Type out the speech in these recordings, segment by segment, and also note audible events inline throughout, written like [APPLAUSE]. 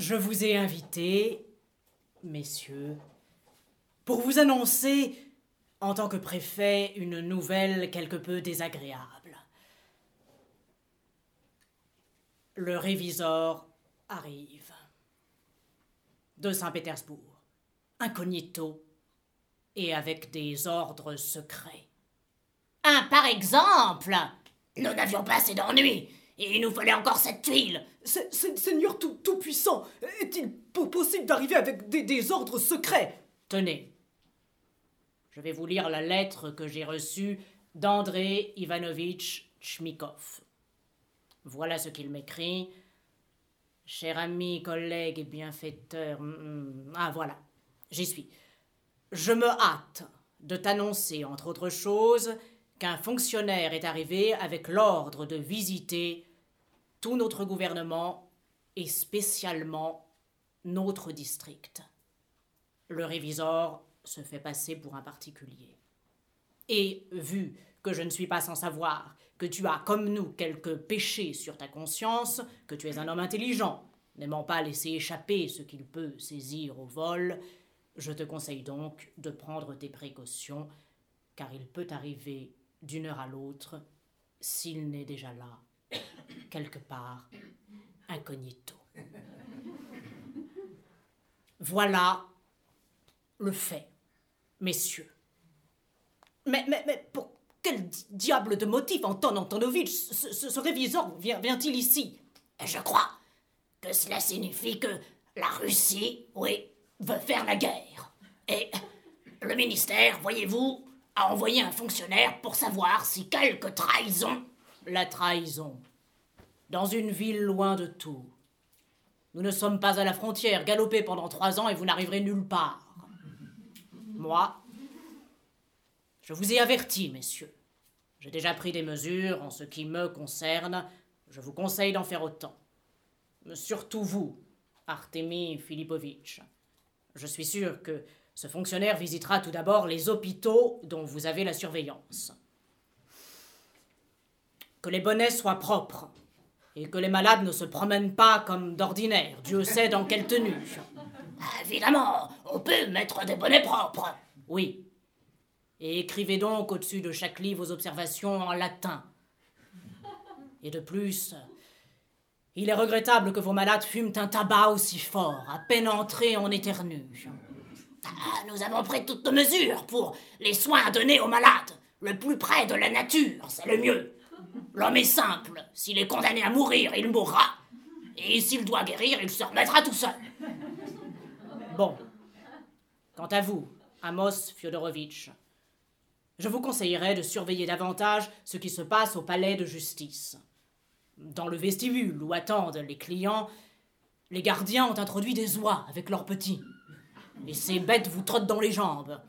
Je vous ai invité, messieurs, pour vous annoncer, en tant que préfet, une nouvelle quelque peu désagréable. Le révisor arrive. De Saint-Pétersbourg, incognito et avec des ordres secrets. Un par exemple Nous n'avions pas assez d'ennuis, il nous fallait encore cette tuile. Seigneur Tout-Puissant, est-il possible d'arriver avec des, ordres secrets? Tenez, je vais vous lire la lettre que j'ai reçue d'André Ivanovitch Chmikov. Voilà ce qu'il m'écrit. Cher ami, collègue et bienfaiteur. Hmm, hmm, ah voilà, j'y suis. Je me hâte de t'annoncer, entre autres choses, qu'un fonctionnaire est arrivé avec l'ordre de visiter tout notre gouvernement et spécialement notre district. Le révisor se fait passer pour un particulier. Et vu que je ne suis pas sans savoir que tu as, comme nous, quelques péchés sur ta conscience, que tu es un homme intelligent, n'aimant pas laisser échapper ce qu'il peut saisir au vol, je te conseille donc de prendre tes précautions, car il peut arriver d'une heure à l'autre, s'il n'est déjà là, quelque part, incognito. Voilà le fait, messieurs. Mais, mais, pour quel diable de motif Anton Antonovitch, ce, ce, réviseur, vient-il ici? Je crois que cela signifie que la Russie, oui, veut faire la guerre. Et le ministère, voyez-vous, a envoyé un fonctionnaire pour savoir si quelque trahison. La trahison. Dans une ville loin de tout. Nous ne sommes pas à la frontière. Galopez pendant trois ans et vous n'arriverez nulle part. Moi, je vous ai averti, messieurs. J'ai déjà pris des mesures en ce qui me concerne. Je vous conseille d'en faire autant. Surtout vous, Artemi Filipovitch. Je suis sûr que ce fonctionnaire visitera tout d'abord les hôpitaux dont vous avez la surveillance. Que les bonnets soient propres et que les malades ne se promènent pas comme d'ordinaire, Dieu sait dans quelle tenue. Évidemment, on peut mettre des bonnets propres. Oui. Et écrivez donc au-dessus de chaque livre vos observations en latin. Et de plus, il est regrettable que vos malades fument un tabac aussi fort, à peine entré en éternue. Ah, nous avons pris toutes nos mesures pour les soins donnés aux malades. Le plus près de la nature, c'est le mieux. L'homme est simple. S'il est condamné à mourir, il mourra. Et s'il doit guérir, il se remettra tout seul. Bon. Quant à vous, Amos Fyodorovitch, je vous conseillerais de surveiller davantage ce qui se passe au palais de justice. Dans le vestibule où attendent les clients, les gardiens ont introduit des oies avec leurs petits. Et ces bêtes vous trottent dans les jambes.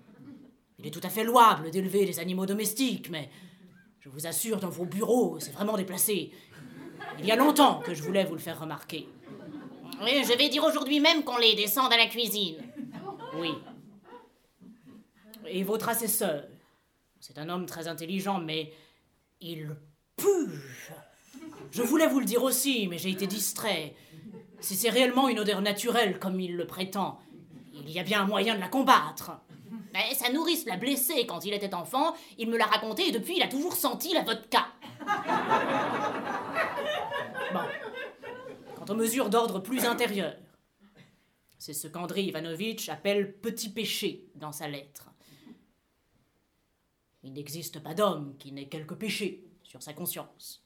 Il est tout à fait louable d'élever des animaux domestiques, mais je vous assure, dans vos bureaux, c'est vraiment déplacé. Il y a longtemps que je voulais vous le faire remarquer. Oui, je vais dire aujourd'hui même qu'on les descend à la cuisine. Oui. Et votre assesseur, c'est un homme très intelligent, mais il pue. Je voulais vous le dire aussi, mais j'ai été distrait. Si c'est réellement une odeur naturelle, comme il le prétend, il y a bien un moyen de la combattre. Mais sa nourrice l'a blessé quand il était enfant, il me l'a raconté et depuis il a toujours senti la vodka. [LAUGHS] Bon. Quant aux mesures d'ordre plus intérieur, c'est ce qu'André Ivanovitch appelle petit péché dans sa lettre. Il n'existe pas d'homme qui n'ait quelque péché sur sa conscience.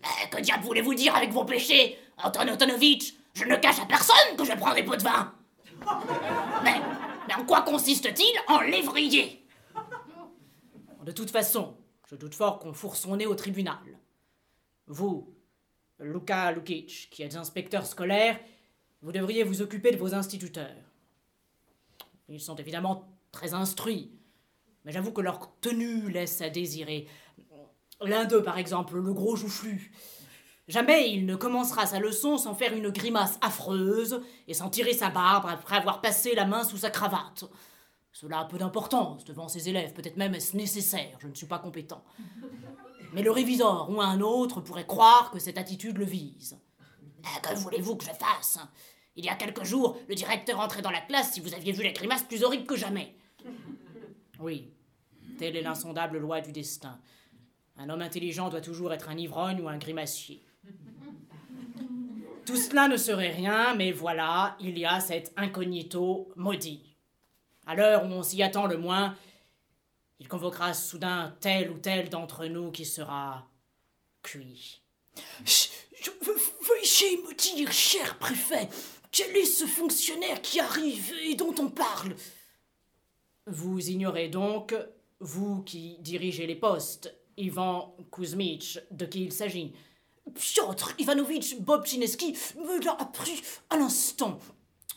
Mais que diable voulez-vous dire avec vos péchés, Anton Antonovitch? Je ne cache à personne que je prends des pots de vin. [LAUGHS] Mais, mais en quoi consiste-t-il en lévrier [LAUGHS] De toute façon, je doute fort qu'on fourre son nez au tribunal. Vous, Luka Lukic, qui êtes inspecteur scolaire, vous devriez vous occuper de vos instituteurs. Ils sont évidemment très instruits, mais j'avoue que leur tenue laisse à désirer. L'un d'eux, par exemple, le gros joufflu, Jamais il ne commencera sa leçon sans faire une grimace affreuse et sans tirer sa barbe après avoir passé la main sous sa cravate. Cela a peu d'importance devant ses élèves, peut-être même est-ce nécessaire, je ne suis pas compétent. Mais le réviseur ou un autre pourrait croire que cette attitude le vise. Eh, que voulez-vous que je fasse? Il y a quelques jours, le directeur entrait dans la classe si vous aviez vu les grimaces plus horribles que jamais. Oui, telle est l'insondable loi du destin. Un homme intelligent doit toujours être un ivrogne ou un grimacier. Tout cela ne serait rien, mais voilà, il y a cet incognito maudit. À l'heure où on s'y attend le moins, il convoquera soudain tel ou tel d'entre nous qui sera cuit. Je, veuillez me dire, cher préfet, quel est ce fonctionnaire qui arrive et dont on parle? Vous ignorez donc, vous qui dirigez les postes, Ivan Kuzmich, de qui il s'agit. Piotr Ivanovitch Bobchineski me l'a appris à l'instant.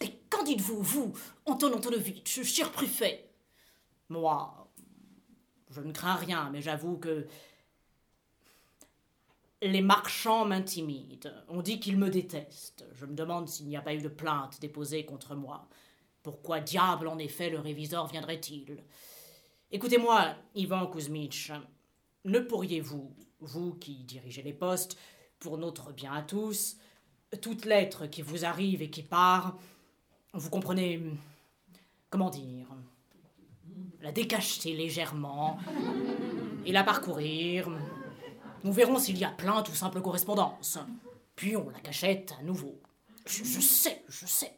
Et qu'en dites-vous, vous, Anton Antonovitch, cher préfet? Moi, je ne crains rien, mais j'avoue que les marchands m'intimident. On dit qu'ils me détestent. Je me demande s'il n'y a pas eu de plainte déposée contre moi. Pourquoi diable, en effet, le réviseur viendrait-il? Écoutez-moi, Ivan Kuzmich, ne pourriez-vous, vous qui dirigez les postes, pour notre bien à tous, toute lettre qui vous arrive et qui part, vous comprenez, comment dire, la décacheter légèrement et la parcourir. Nous verrons s'il y a plainte ou simple correspondance. Puis on la cachette à nouveau. Je, sais, je sais.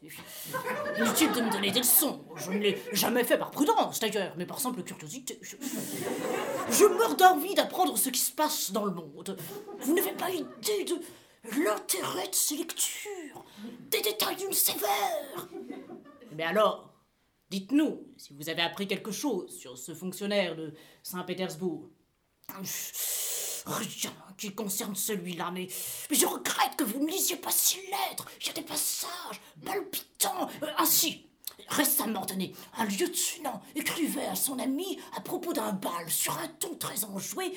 Inutile de me donner des leçons. Je ne l'ai jamais fait par prudence, d'ailleurs, mais par simple curiosité. Je, je meurs d'envie d'apprendre ce qui se passe dans le monde. Vous n'avez pas idée de l'intérêt de ces lectures, des détails d'une sévère. Mais alors, dites-nous si vous avez appris quelque chose sur ce fonctionnaire de Saint-Pétersbourg. Rien qui concerne celui-là, mais, je regrette que vous ne lisiez pas ces lettres. Il y a des passages palpitants. Euh, ainsi, récemment donné, un lieutenant écrivait à son ami à propos d'un bal sur un ton très enjoué.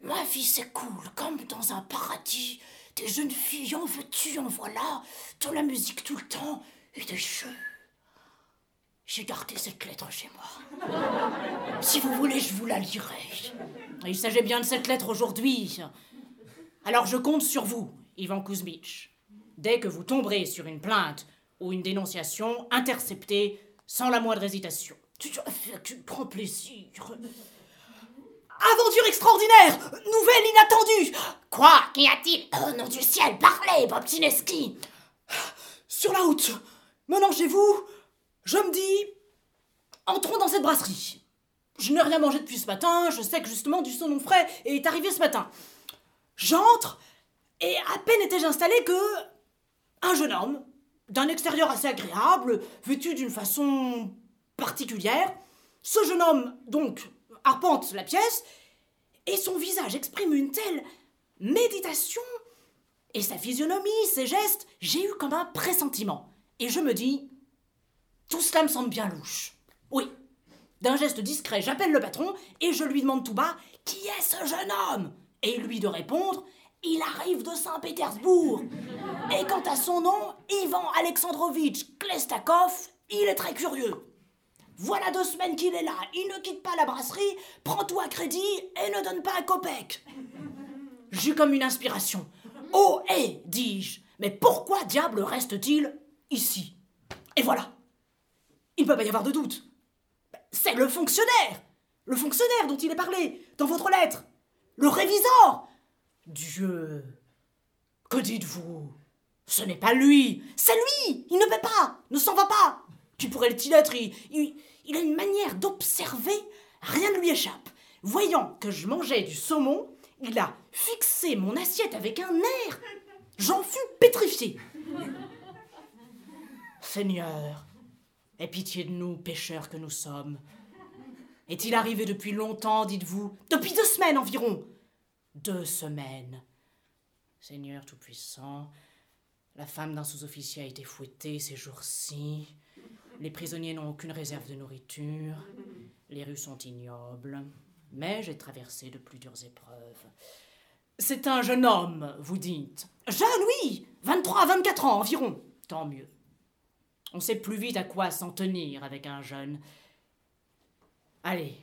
Ma vie s'écoule comme dans un paradis. Des jeunes filles en veux-tu, en voilà, de la musique tout le temps et des jeux. J'ai gardé cette lettre chez moi. Si vous voulez, je vous la lirai. Il s'agit bien de cette lettre aujourd'hui. Alors je compte sur vous, Ivan Kuzmich. Dès que vous tomberez sur une plainte ou une dénonciation, interceptez sans la moindre hésitation. Avec grand plaisir. Aventure extraordinaire Nouvelle inattendue Quoi Qu'y a-t-il Oh nom du ciel, parlez, Bobtineski Sur la route, menant chez vous, je me dis, entrons dans cette brasserie. Je n'ai rien mangé depuis ce matin, je sais que justement du saumon frais est arrivé ce matin. J'entre, et à peine étais-je installé que un jeune homme, d'un extérieur assez agréable, vêtu d'une façon particulière, ce jeune homme, donc, arpente la pièce, et son visage exprime une telle méditation, et sa physionomie, ses gestes, j'ai eu comme un pressentiment. Et je me dis, tout cela me semble bien louche. Oui. D'un geste discret, j'appelle le patron et je lui demande tout bas Qui est ce jeune homme? Et lui de répondre Il arrive de Saint-Pétersbourg. Et quant à son nom, Ivan Alexandrovitch Klestakov, il est très curieux. Voilà deux semaines qu'il est là, il ne quitte pas la brasserie, prend tout à crédit et ne donne pas un copec. J'eus comme une inspiration. Oh, hé, dis-je, mais pourquoi diable reste-t-il ici? Et voilà. Il ne peut pas y avoir de doute. C'est le fonctionnaire! Le fonctionnaire dont il est parlé dans votre lettre! Le révisor Dieu! Que dites-vous? Ce n'est pas lui! C'est lui! Il ne peut pas! Ne s'en va pas! Tu pourrais le être il, il a une manière d'observer, rien ne lui échappe. Voyant que je mangeais du saumon, il a fixé mon assiette avec un air. J'en fus pétrifié. Seigneur, Aie pitié de nous, pécheurs que nous sommes. Est-il arrivé depuis longtemps, dites-vous? Depuis deux semaines environ. Deux semaines. Seigneur Tout-Puissant, la femme d'un sous-officier a été fouettée ces jours-ci. Les prisonniers n'ont aucune réserve de nourriture. Les rues sont ignobles. Mais j'ai traversé de plus dures épreuves. C'est un jeune homme, vous dites. Jeune, oui 23 à 24 ans environ. Tant mieux. On sait plus vite à quoi s'en tenir avec un jeune. Allez,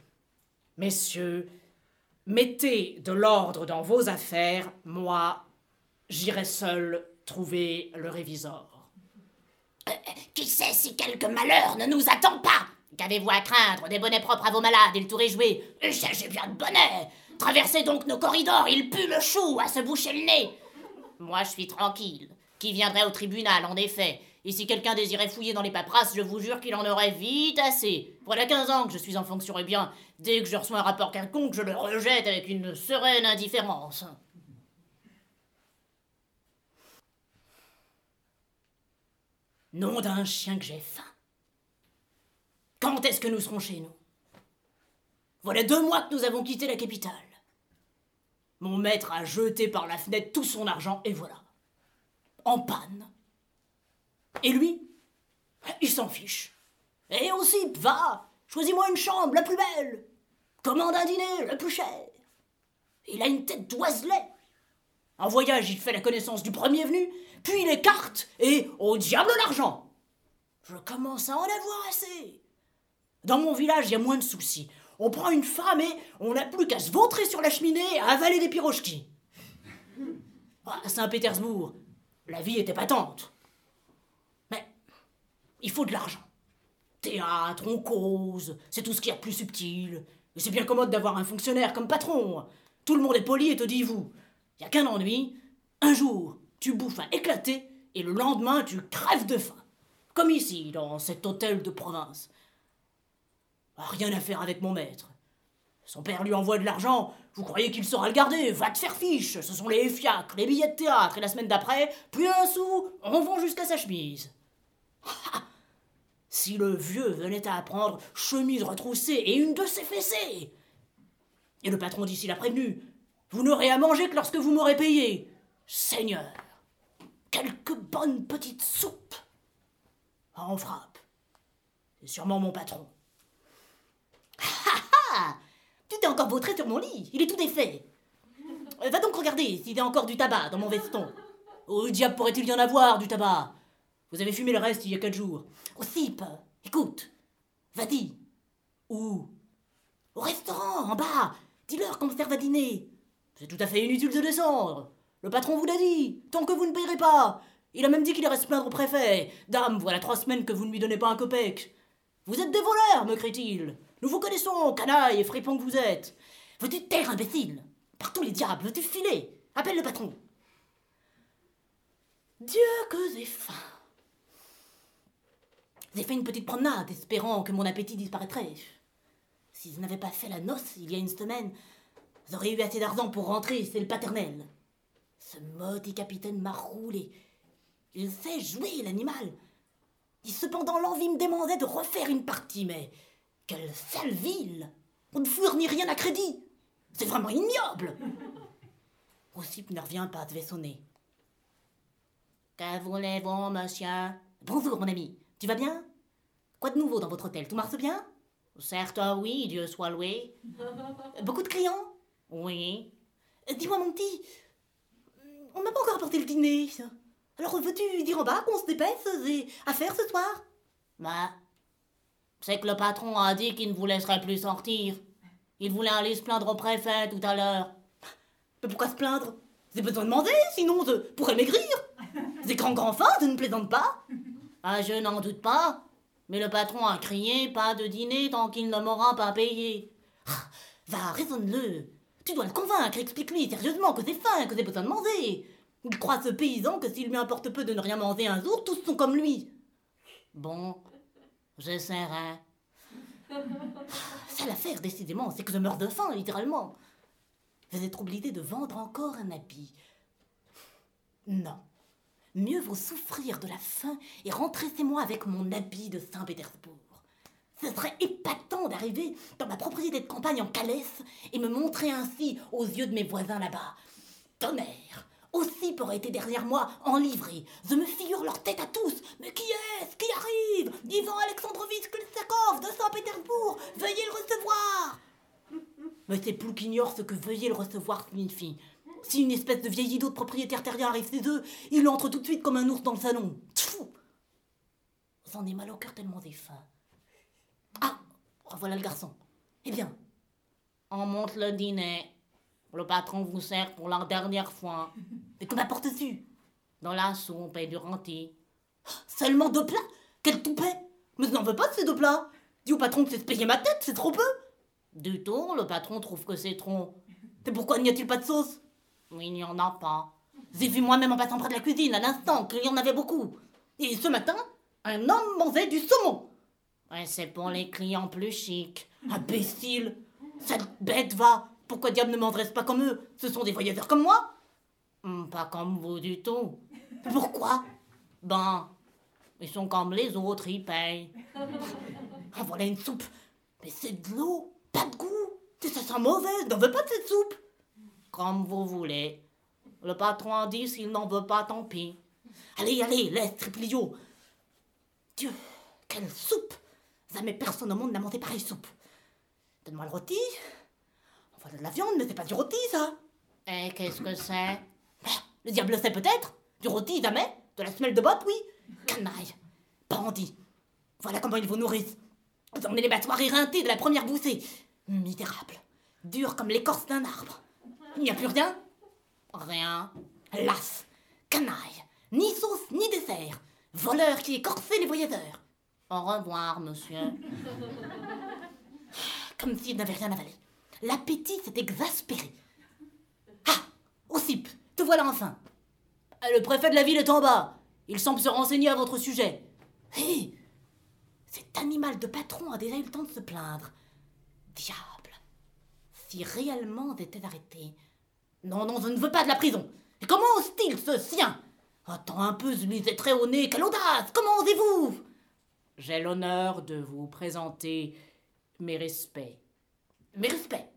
messieurs, mettez de l'ordre dans vos affaires, moi, j'irai seul trouver le révisor. Qui sait si quelque malheur ne nous attend pas? Qu'avez-vous à craindre? Des bonnets propres à vos malades et le est joué. Il s'agit bien de bonnets. Traversez donc nos corridors, il pue le chou à se boucher le nez. Moi, je suis tranquille. Qui viendrait au tribunal, en effet? Et si quelqu'un désirait fouiller dans les paperasses, je vous jure qu'il en aurait vite assez. Voilà 15 ans que je suis en fonction, et bien, dès que je reçois un rapport quelconque, je le rejette avec une sereine indifférence. Nom d'un chien que j'ai faim. Quand est-ce que nous serons chez nous? Voilà deux mois que nous avons quitté la capitale. Mon maître a jeté par la fenêtre tout son argent et voilà. En panne. Et lui Il s'en fiche. Et aussi, va Choisis-moi une chambre, la plus belle Commande un dîner, le plus cher Il a une tête d'oiselet En voyage, il fait la connaissance du premier venu, puis les cartes, et au diable l'argent Je commence à en avoir assez Dans mon village, il y a moins de soucis. On prend une femme et on n'a plus qu'à se vautrer sur la cheminée et à avaler des pirochki. À Saint-Pétersbourg, la vie était patente. Il faut de l'argent. Théâtre, on cause, c'est tout ce qu'il y plus subtil. Et c'est bien commode d'avoir un fonctionnaire comme patron. Tout le monde est poli et te dit vous. Il n'y a qu'un ennui. Un jour, tu bouffes un éclaté et le lendemain, tu crèves de faim. Comme ici, dans cet hôtel de province. Rien à faire avec mon maître. Son père lui envoie de l'argent. Vous croyez qu'il saura le garder? Va te faire fiche. Ce sont les fiacres, les billets de théâtre, et la semaine d'après, plus un sou, on vend jusqu'à sa chemise. [LAUGHS] si le vieux venait à apprendre chemise retroussée et une de ses fessées Et le patron d'ici l'a prévenu. Vous n'aurez à manger que lorsque vous m'aurez payé. Seigneur, quelques bonnes petites soupes. Ah, on frappe. C'est sûrement mon patron. Tu t'es encore vautré sur mon lit, il est tout défait. Euh, Va donc regarder s'il y a encore du tabac dans mon veston. Où diable pourrait-il y en avoir du tabac? Vous avez fumé le reste il y a quatre jours. Au CIP, écoute, va-y. Où? Au restaurant, en bas. Dis-leur qu'on me serve à dîner. C'est tout à fait inutile de descendre. Le patron vous l'a dit, tant que vous ne payerez pas. Il a même dit qu'il irait se plaindre au préfet. Dame, voilà trois semaines que vous ne lui donnez pas un copec. Vous êtes des voleurs, me crie-t-il. Nous vous connaissons, canaille et fripon que vous êtes. Veux-tu taire, imbécile Par tous les diables, veux-tu filer Appelle le patron. Dieu que j'ai faim. J'ai fait une petite promenade, espérant que mon appétit disparaîtrait. Si je n'avais pas fait la noce il y a une semaine, j'aurais eu assez d'argent pour rentrer, c'est le paternel. Ce maudit capitaine m'a roulé. Il sait jouer, l'animal. Cependant, l'envie me demandait de refaire une partie, mais quelle sale ville On ne fournit rien à crédit C'est vraiment ignoble [LAUGHS] Ossip ne revient pas, devait sonner. Que voulez-vous, monsieur? Bonjour, mon ami. Tu vas bien? Quoi de nouveau dans votre hôtel? Tout marche bien? Certes, oui, Dieu soit loué. [LAUGHS] Beaucoup de clients Oui. Dis-moi, mon petit, on m'a pas encore apporté le dîner. Alors veux-tu dire en bas qu'on se dépêche et à faire ce soir? Bah, c'est que le patron a dit qu'il ne vous laisserait plus sortir. Il voulait aller se plaindre au préfet tout à l'heure. Mais pourquoi se plaindre? J'ai besoin de manger, sinon je pourrais maigrir. J'ai grand grand faim, je ne plaisante pas. Ah, je n'en doute pas. Mais le patron a crié pas de dîner tant qu'il ne m'aura pas payé. Ah, va, raisonne-le. Tu dois le convaincre, explique-lui sérieusement que c'est faim, que j'ai besoin de manger. Il croit ce paysan que s'il lui importe peu de ne rien manger un jour, tous sont comme lui. Bon, j'essaierai. Ça l'affaire, décidément, c'est que je meurs de faim, littéralement. Vous êtes obligé de vendre encore un habit. Non. Mieux vaut souffrir de la faim et rentrer chez moi avec mon habit de Saint-Pétersbourg. Ce serait épatant d'arriver dans ma propriété de campagne en Calès et me montrer ainsi aux yeux de mes voisins là-bas. Tonnerre Aussi aurait été derrière moi en livrée. Je me figure leur tête à tous. Mais qui est-ce qui arrive? Ivan Alexandrovitch Kulsakov de Saint-Pétersbourg Veuillez le recevoir [LAUGHS] Mais c'est plus qu'ignore ce que veuillez le recevoir signifie. Si une espèce de vieil idiot de propriétaire terrien arrive chez eux, il entre tout de suite comme un ours dans le salon. Tfou J'en ai mal au cœur tellement j'ai faim. Ah Voilà le garçon. Eh bien, On monte le dîner. Le patron vous sert pour la dernière fois. [LAUGHS] mais que m'apportes-tu Dans la soupe et du rôti. Seulement deux plats? Quel toupet? Mais je n'en veux pas de ces deux plats Dis au patron que c'est se payer ma tête, c'est trop peu Du tout, le patron trouve que c'est trop. Mais pourquoi n'y a-t-il pas de sauce? Il n'y en a pas. J'ai vu moi-même en passant près de la cuisine à l'instant qu'il y en avait beaucoup. Et ce matin, un homme mangeait du saumon. C'est pour les clients plus chics. Imbécile Cette bête va Pourquoi diable ne mangerait pas comme eux? Ce sont des voyageurs comme moi Hmm, Pas comme vous du tout. Pourquoi? Ben, ils sont comme les autres, ils payent. Ah voilà une soupe Mais c'est de l'eau, pas de goût ça sent mauvais, je n'en veux pas de cette soupe Comme vous voulez. Le patron a dit s'il n'en veut pas, tant pis. Allez, allez, laisse Triplio. Dieu, quelle soupe. Jamais personne au monde n'a mangé pareille soupe. Donne-moi le rôti. On voit de la viande, mais c'est pas du rôti, ça. Et qu'est-ce que c'est? Le diable sait peut-être. Du rôti, jamais. De la semelle de botte, oui. Canaille. Bandit. Voilà comment ils vous nourrissent. Vous emmenez les battoirs éreintés de la première boussée. Misérable. Dur comme l'écorce d'un arbre Il n'y a plus rien Rien. Las Canaille Ni sauce, ni dessert Voleur qui écorçait les voyageurs Au revoir, monsieur. [LAUGHS] Comme s'il n'avait rien avalé. L'appétit s'est exaspéré. Ah Ossip, te voilà enfin Le préfet de la ville est en bas. Il semble se renseigner à votre sujet. Hé Cet animal de patron a déjà eu le temps de se plaindre. Diable Si réellement j'étais arrêté. Non, non, je ne veux pas de la prison. Et comment ose-t-il ce sien? Attends un peu, je lui ai très au nez. Quelle audace Comment osez-vous? J'ai l'honneur de vous présenter mes respects. Mes respects?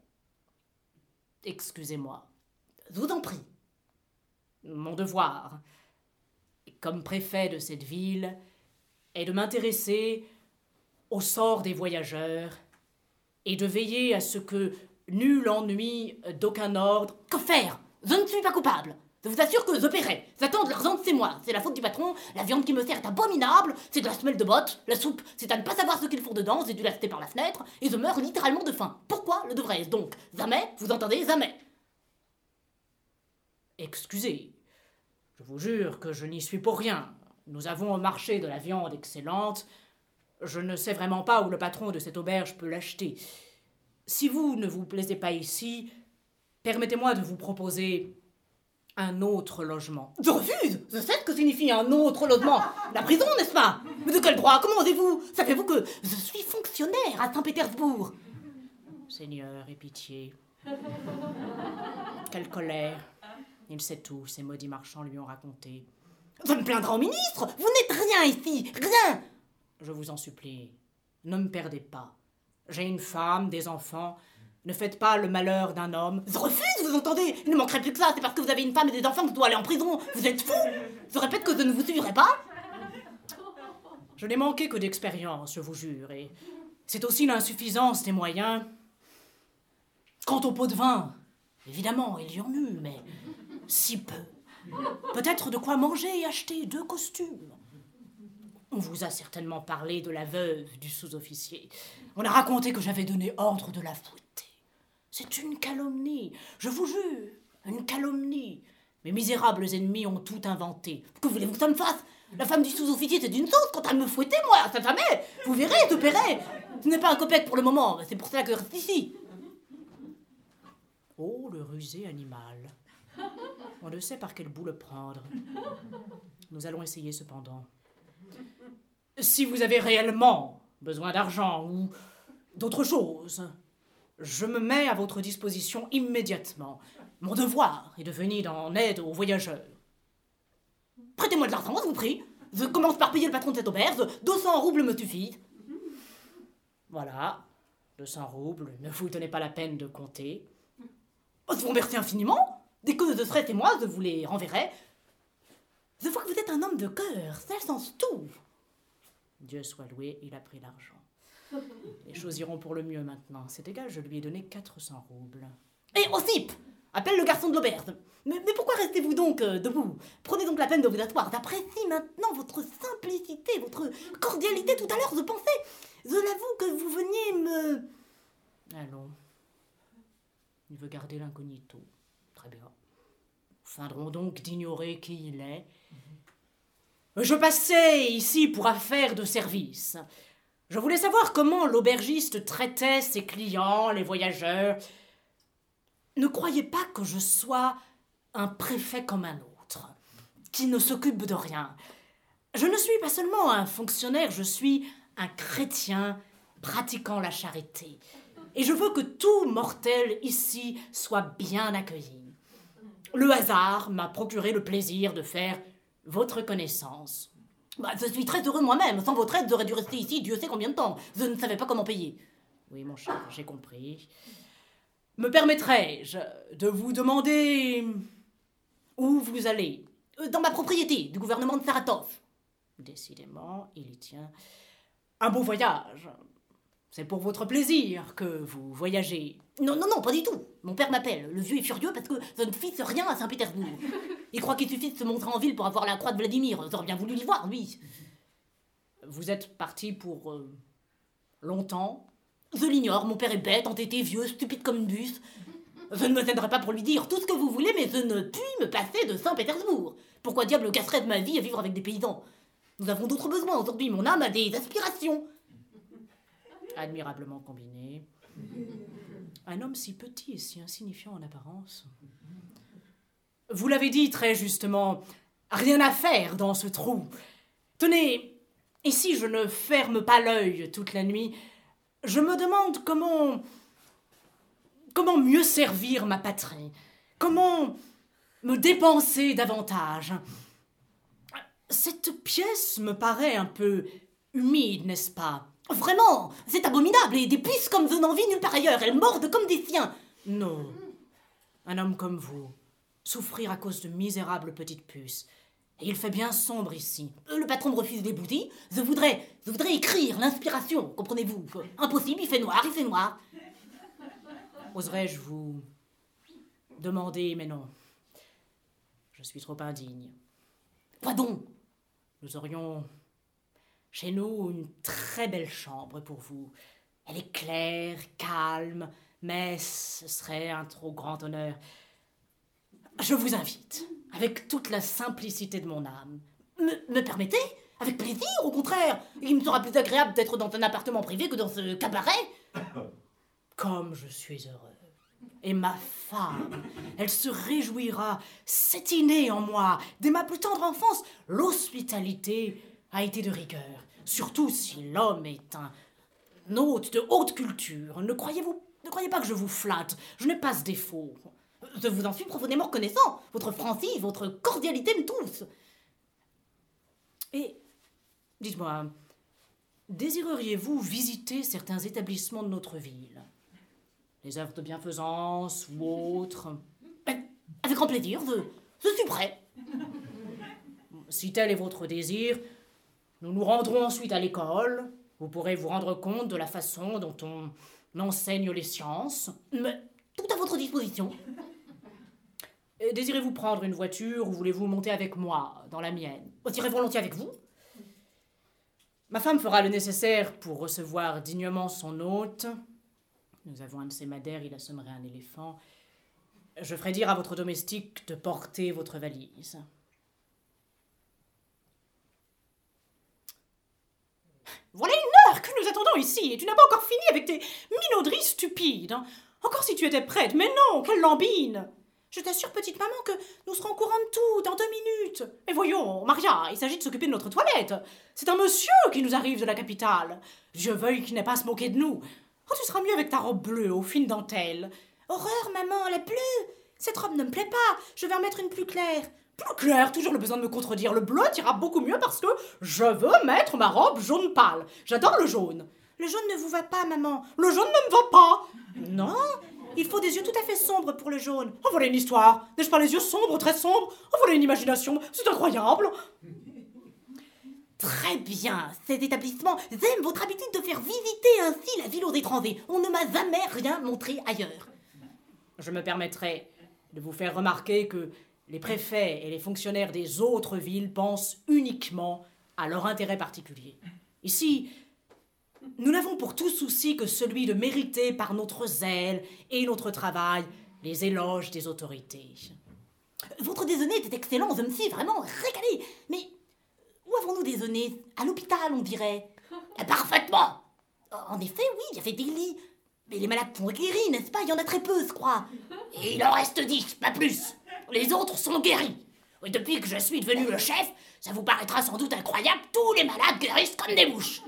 Excusez-moi. Je vous en prie. Mon devoir, comme préfet de cette ville, est de m'intéresser au sort des voyageurs et de veiller à ce que nul ennui d'aucun ordre. Que faire? Je ne suis pas coupable. Je vous assure que je paierai. J'attends de l'argent, c'est moi. C'est la faute du patron. La viande qui me sert est abominable. C'est de la semelle de botte. La soupe, c'est à ne pas savoir ce qu'il faut dedans. J'ai dû la jeter par la fenêtre. Et je meurs littéralement de faim. Pourquoi le devrais-je donc? Jamais, vous entendez? Jamais. Excusez, je vous jure que je n'y suis pour rien. Nous avons au marché de la viande excellente. Je ne sais vraiment pas où le patron de cette auberge peut l'acheter. Si vous ne vous plaisez pas ici, permettez-moi de vous proposer un autre logement. Je refuse Je sais ce que signifie un autre logement. La prison, n'est-ce pas? Mais de quel droit? Comment osez-vous? Savez-vous que je suis fonctionnaire à Saint-Pétersbourg? Seigneur, aie pitié. Quelle colère. Il sait tout, ces maudits marchands lui ont raconté. Je me plaindrai au ministre Vous n'êtes rien ici Rien Je vous en supplie, ne me perdez pas. J'ai une femme, des enfants. Ne faites pas le malheur d'un homme. Je refuse, vous entendez? Il ne manquerait plus que ça, c'est parce que vous avez une femme et des enfants que je dois aller en prison. Vous êtes fou Je répète que je ne vous suivrai pas Je n'ai manqué que d'expérience, je vous jure, et c'est aussi l'insuffisance des moyens. Quant au pot de vin, évidemment, il y en eut, mais si peu. Peut-être de quoi manger et acheter deux costumes. On vous a certainement parlé de la veuve du sous-officier. On a raconté que j'avais donné ordre de la fouetter. C'est une calomnie, je vous jure, une calomnie. Mes misérables ennemis ont tout inventé. Que voulez-vous que ça me fasse? La femme du sous-officier, c'est d'une sauce quand elle me fouettait, moi, ça jamais Vous verrez, je paierai Ce n'est pas un copec pour le moment, c'est pour cela que je reste ici. Oh, le rusé animal. On ne sait par quel bout le prendre. Nous allons essayer cependant. Si vous avez réellement besoin d'argent ou d'autre chose, je me mets à votre disposition immédiatement. Mon devoir est de venir en aide aux voyageurs. Prêtez-moi de l'argent, je vous prie. Je commence par payer le patron de cette auberge. 200 roubles me suffisent. Voilà, 200 roubles, ne vous donnez pas la peine de compter. Oh, je vous remercie infiniment. Dès que je serai témoin, je vous les renverrai. Je vois que vous êtes un homme de cœur, ça sens tout. Dieu soit loué, il a pris l'argent. Les choses iront pour le mieux maintenant. C'est égal, je lui ai donné 400 roubles. Et Ossip Appelle le garçon de l'auberge. Mais, pourquoi restez-vous donc euh, debout? Prenez donc la peine de vous asseoir. J'apprécie maintenant votre simplicité, votre cordialité. Tout à l'heure, je pensais, je l'avoue, que vous veniez me... Allons. Il veut garder l'incognito. Très bien. Feindrons donc d'ignorer qui il est. Je passais ici pour affaire de service. Je voulais savoir comment l'aubergiste traitait ses clients, les voyageurs. Ne croyez pas que je sois un préfet comme un autre, qui ne s'occupe de rien. Je ne suis pas seulement un fonctionnaire, je suis un chrétien pratiquant la charité. Et je veux que tout mortel ici soit bien accueilli. Le hasard m'a procuré le plaisir de faire votre connaissance. Bah, je suis très heureux moi-même. Sans votre aide, j'aurais dû rester ici Dieu sait combien de temps. Je ne savais pas comment payer. Oui, mon cher, j'ai compris. Me permettrais-je de vous demander où vous allez? Euh, Dans ma propriété, du gouvernement de Saratov. Décidément, il y tient. Un beau voyage. C'est pour votre plaisir que vous voyagez. Non, non, non, pas du tout. Mon père m'appelle. Le vieux est furieux parce que je ne fisse rien à Saint-Pétersbourg. [LAUGHS] Il croit qu'il suffit de se montrer en ville pour avoir la croix de Vladimir. J'aurais bien voulu l'y voir, lui. Vous êtes parti pour euh, longtemps? Je l'ignore. Mon père est bête, entêté, vieux, stupide comme une bus. Je ne me tiendrai pas pour lui dire tout ce que vous voulez, mais je ne puis me passer de Saint-Pétersbourg. Pourquoi diable casserait de ma vie à vivre avec des paysans? Nous avons d'autres besoins aujourd'hui. Mon âme a des aspirations admirablement combiné. Un homme si petit et si insignifiant en apparence. Vous l'avez dit très justement, rien à faire dans ce trou. Tenez, et si je ne ferme pas l'œil toute la nuit, je me demande comment. comment mieux servir ma patrie, comment me dépenser davantage. Cette pièce me paraît un peu humide, n'est-ce pas? Vraiment, c'est abominable, et des puces comme je n'en vis nulle part ailleurs, elles mordent comme des siens. Non, un homme comme vous, souffrir à cause de misérables petites puces. Et il fait bien sombre ici. Euh, le patron me refuse des bouties. Je voudrais, je voudrais écrire l'inspiration, comprenez-vous? Impossible, il fait noir, il fait noir. Oserais-je vous demander, mais non. Je suis trop indigne. Quoi donc? Nous aurions chez nous, une très belle chambre pour vous. Elle est claire, calme, mais ce serait un trop grand honneur. Je vous invite, avec toute la simplicité de mon âme. Me, me permettez Avec plaisir, au contraire. Il me sera plus agréable d'être dans un appartement privé que dans ce cabaret. Comme je suis heureux. Et ma femme, elle se réjouira. Inné en moi. Dès ma plus tendre enfance, l'hospitalité a été de rigueur, surtout si l'homme est un hôte de haute culture. Ne croyez pas que je vous flatte, je n'ai pas ce défaut. Je vous en suis profondément reconnaissant. Votre franchise, votre cordialité me tous. Et, dites-moi, désireriez-vous visiter certains établissements de notre ville? Les œuvres de bienfaisance ou autres? Avec grand plaisir, je suis prêt. Si tel est votre désir, nous nous rendrons ensuite à l'école. Vous pourrez vous rendre compte de la façon dont on enseigne les sciences. Mais tout à votre disposition. Désirez-vous prendre une voiture ou voulez-vous monter avec moi dans la mienne? J'irai volontiers avec vous. Ma femme fera le nécessaire pour recevoir dignement son hôte. Nous avons un de ces madères, il assommerait un éléphant. Je ferai dire à votre domestique de porter votre valise. Voilà une heure que nous attendons ici, et tu n'as pas encore fini avec tes minauderies stupides. Hein. Encore si tu étais prête, mais non, quelle lambine Je t'assure, petite maman, que nous serons courant de tout dans deux minutes. Mais voyons, Maria, il s'agit de s'occuper de notre toilette. C'est un monsieur qui nous arrive de la capitale. Je veuille qu'il n'ait pas à se moquer de nous. Oh, tu seras mieux avec ta robe bleue aux fines dentelles. Horreur, maman, la bleue Cette robe ne me plaît pas. Je vais en mettre une plus claire. Plus clair, toujours le besoin de me contredire. Le bleu ira beaucoup mieux parce que je veux mettre ma robe jaune pâle. J'adore le jaune. Le jaune ne vous va pas, maman. Le jaune ne me va pas. Non, il faut des yeux tout à fait sombres pour le jaune. Oh, voilà une histoire. N'ai-je pas les yeux sombres, très sombres? Oh, voilà une imagination. C'est incroyable. Très bien. Ces établissements aiment votre habitude de faire visiter ainsi la ville aux étrangers. On ne m'a jamais rien montré ailleurs. Je me permettrai de vous faire remarquer que les préfets et les fonctionnaires des autres villes pensent uniquement à leur intérêt particulier. Ici, nous n'avons pour tout souci que celui de mériter par notre zèle et notre travail les éloges des autorités. Votre déjeuner était excellent, je me suis vraiment régalé. Mais avons-nous déjeuné? À l'hôpital, on dirait. [LAUGHS] Parfaitement. En effet, oui, il y avait des lits. Mais les malades sont guéris, n'est-ce pas? Il y en a très peu, je crois. Et [LAUGHS] il en reste dix, pas plus. Les autres sont guéris. Depuis que je suis devenu le chef, ça vous paraîtra sans doute incroyable, tous les malades guérissent comme des mouches.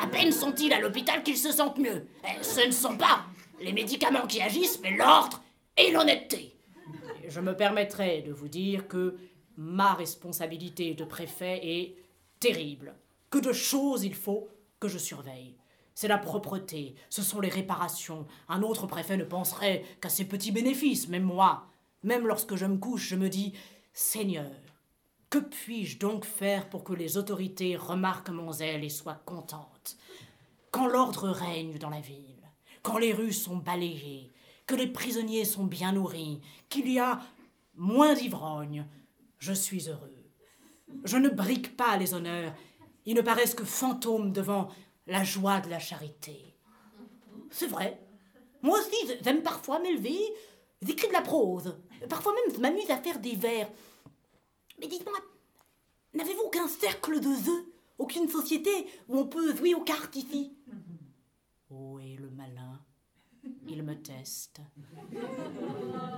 À peine sont-ils à l'hôpital qu'ils se sentent mieux. Eh, ce ne sont pas les médicaments qui agissent, mais l'ordre et l'honnêteté. Je me permettrai de vous dire que ma responsabilité de préfet est terrible. Que de choses il faut que je surveille. C'est la propreté, ce sont les réparations. Un autre préfet ne penserait qu'à ses petits bénéfices, mais moi, même lorsque je me couche, je me dis Seigneur, que puis-je donc faire pour que les autorités remarquent mon zèle et soient contentes? Quand l'ordre règne dans la ville, quand les rues sont balayées, que les prisonniers sont bien nourris, qu'il y a moins d'ivrognes, je suis heureux. Je ne brique pas les honneurs, ils ne paraissent que fantômes devant la joie de la charité. C'est vrai. Moi aussi, j'aime parfois m'élever. J'écris de la prose. Parfois même, je m'amuse à faire des vers. Mais dites-moi, n'avez-vous aucun cercle de œufs Aucune société où on peut jouer aux cartes ici? Oh, et le malin, il me teste.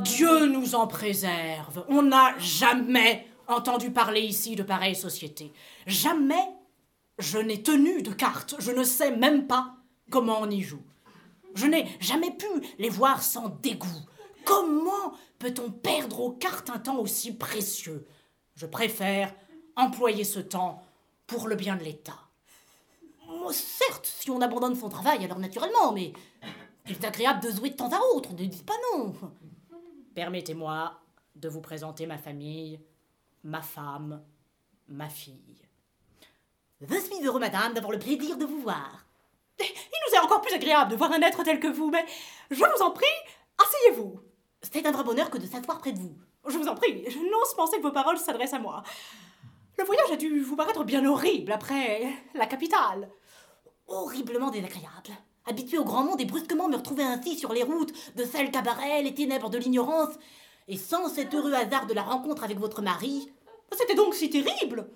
Dieu nous en préserve. On n'a jamais entendu parler ici de pareille société. Jamais je n'ai tenu de cartes. Je ne sais même pas comment on y joue. Je n'ai jamais pu les voir sans dégoût. Comment peut-on perdre aux cartes un temps aussi précieux? Je préfère employer ce temps pour le bien de l'État. Oh, certes, si on abandonne son travail, alors naturellement, mais il est agréable de jouer de temps à autre, ne dites pas non. Permettez-moi de vous présenter ma famille, ma femme, ma fille. Je suis heureux, madame, d'avoir le plaisir de vous voir. Il nous est encore plus agréable de voir un être tel que vous, mais je vous en prie, asseyez-vous. C'est un vrai bonheur que de s'asseoir près de vous. Je vous en prie, je n'ose penser que vos paroles s'adressent à moi. Le voyage a dû vous paraître bien horrible après la capitale. Horriblement désagréable. Habitué au grand monde et brusquement me retrouver ainsi sur les routes de sales cabarets, les ténèbres de l'ignorance, et sans cet heureux hasard de la rencontre avec votre mari. C'était donc si terrible.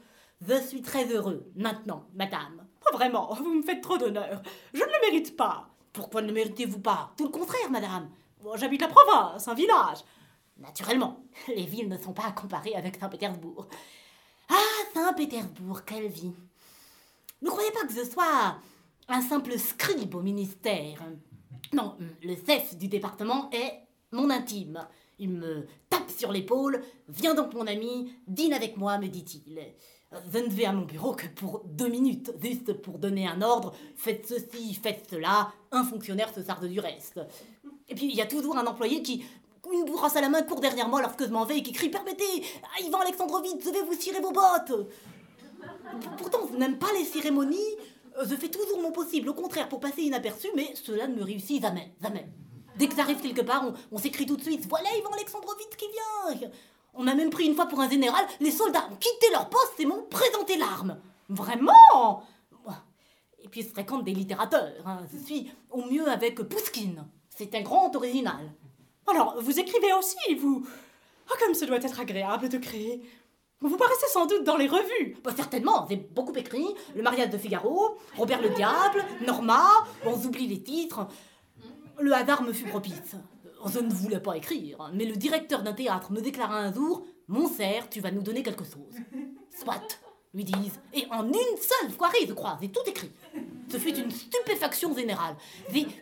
Je suis très heureux, maintenant, madame. Pas vraiment, vous me faites trop d'honneur. Je ne le mérite pas. Pourquoi ne le méritez-vous pas? Tout le contraire, madame. J'habite la province, un village. Naturellement, [LAUGHS] les villes ne sont pas à comparer avec Saint-Pétersbourg. Ah, Saint-Pétersbourg, quelle vie Ne croyez pas que je sois un simple scribe au ministère. Non, le chef du département est mon intime. Il me tape sur l'épaule. Viens donc, mon ami, dîne avec moi, me dit-il. Je ne vais à mon bureau que pour deux minutes, juste pour donner un ordre. Faites ceci, faites cela. Un fonctionnaire se sarde du reste. Et puis, il y a toujours un employé qui, une bourrasse à la main, court derrière moi lorsque je m'en vais et qui crie Permettez, ah, Ivan Alexandrovitch, je vais vous cirer vos bottes. Pourtant, je n'aime pas les cérémonies. Euh, Je fais toujours mon possible, au contraire, pour passer inaperçu, mais cela ne me réussit jamais, jamais. Dès que j'arrive quelque part, on, on s'écrie tout de suite Voilà Ivan Alexandrovitch qui vient On m'a même pris une fois pour un général, les soldats ont quitté leur poste et m'ont présenté l'arme. Vraiment? Et puis je fréquente des littérateurs. hein. Je suis au mieux avec Pouskine. C'est un grand original. Alors, vous écrivez aussi, vous Ah, comme ce doit être agréable de créer. Vous paraissez sans doute dans les revues. Bah, certainement, j'ai beaucoup écrit. Le mariage de Figaro, Robert le Diable, Norma, on oublie les titres. Le hasard me fut propice. Je ne voulais pas écrire, mais le directeur d'un théâtre me déclara un jour Mon cerf, tu vas nous donner quelque chose. Soit, lui disent, et en une seule soirée, je crois, j'ai tout écrit. Ce fut une stupéfaction générale.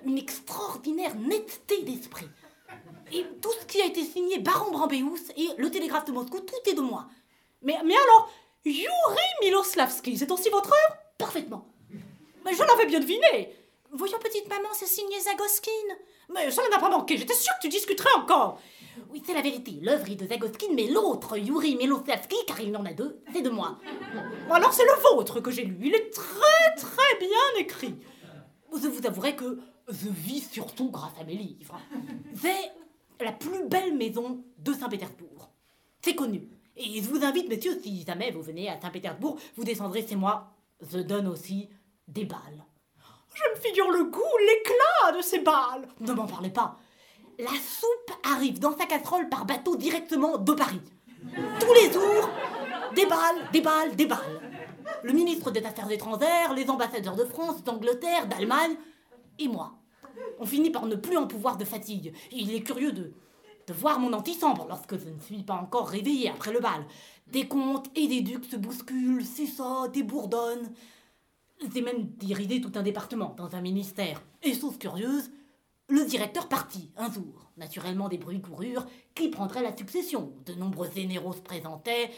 Une extraordinaire netteté d'esprit. Et tout ce qui a été signé Baron Brambéus et le télégraphe de Moscou, tout est de moi. Mais, mais alors, Yuri Miloslavski, c'est aussi votre œuvre? Parfaitement. Mais je l'avais bien deviné. Voyons, petite maman, c'est signé Zagoskin. Mais ça n'en a pas manqué, j'étais sûre que tu discuterais encore. Oui, c'est la vérité. L'œuvre est de Zagoskin, mais l'autre, Yuri Miloslavski, car il y en a deux, c'est de moi. Alors c'est le vôtre que j'ai lu. Il est très très bien écrit. Je vous avouerai que je vis surtout grâce à mes livres. C'est la plus belle maison de Saint-Pétersbourg. C'est connu. Et je vous invite, messieurs, si jamais vous venez à Saint-Pétersbourg, vous descendrez chez moi. Je donne aussi des balles. Je me figure le goût, l'éclat de ces balles. Ne m'en parlez pas. La soupe arrive dans sa casserole par bateau directement de Paris. Tous les jours, des balles, des balles, des balles. le ministre des Affaires étrangères, les ambassadeurs de France, d'Angleterre, d'Allemagne, et moi. On finit par ne plus en pouvoir de fatigue. Il est curieux de, de voir mon antichambre lorsque je ne suis pas encore réveillée après le bal. Des comtes et des ducs se bousculent, s'essautent et bourdonnent. C'est même d'irider tout un département dans un ministère. Et chose curieuse, le directeur partit un jour. Naturellement, des bruits coururent qui prendrait la succession. De nombreux généraux se présentaient,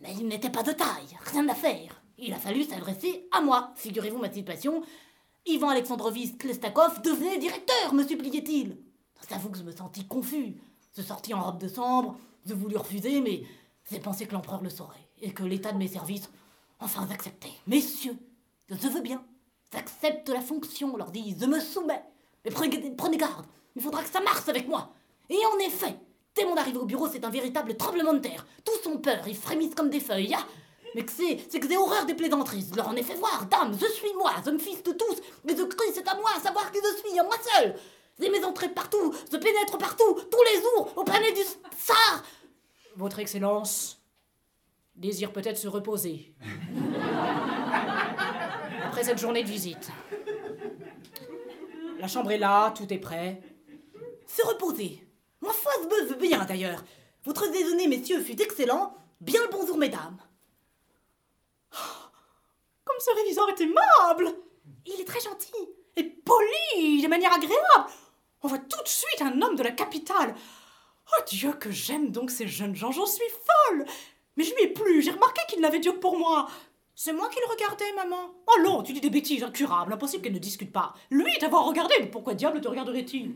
mais il n'était pas de taille, rien à faire. Il a fallu s'adresser à moi. Figurez-vous ma situation. Ivan Alexandrovitch Klestakov devenait directeur, me suppliait-il. J'avoue que je me sentis confus. Je sortis en robe de chambre, je voulus refuser, mais j'ai pensé que l'empereur le saurait et que l'état de mes services, enfin, j'acceptais. Messieurs, je veux bien, j'accepte la fonction, leur dis je me soumets. Mais prenez, prenez garde, il faudra que ça marche avec moi. Et en effet, dès mon arrivée au bureau, c'est un véritable tremblement de terre. Tous ont peur, ils frémissent comme des feuilles. Ah mais que c'est, c'est que j'ai horreur des plaisanteries. Je leur en ai fait voir, dame, je suis moi, je me fiche de tous, mais je crie, c'est à moi, à savoir qui je suis, à moi seul. J'ai mes entrées partout, je pénètre partout, tous les jours, au palais du tsar. Votre Excellence désire peut-être se reposer. [LAUGHS] Après cette journée de visite. La chambre est là, tout est prêt. Se reposer. Ma foi, veux bien d'ailleurs. Votre déjeuner, messieurs, fut excellent. Bien le bonjour, mesdames. Comme ce réviseur est aimable Il est très gentil et poli, de manière agréable. On voit tout de suite un homme de la capitale. Oh Dieu, que j'aime donc ces jeunes gens, j'en suis folle Mais je lui ai plu, j'ai remarqué qu'il n'avait Dieu que pour moi. C'est moi qui le regardais, maman. Oh non, tu dis des bêtises incurables, impossible qu'elle ne discute pas. Lui t'avoir regardé, mais pourquoi diable te regarderait-il?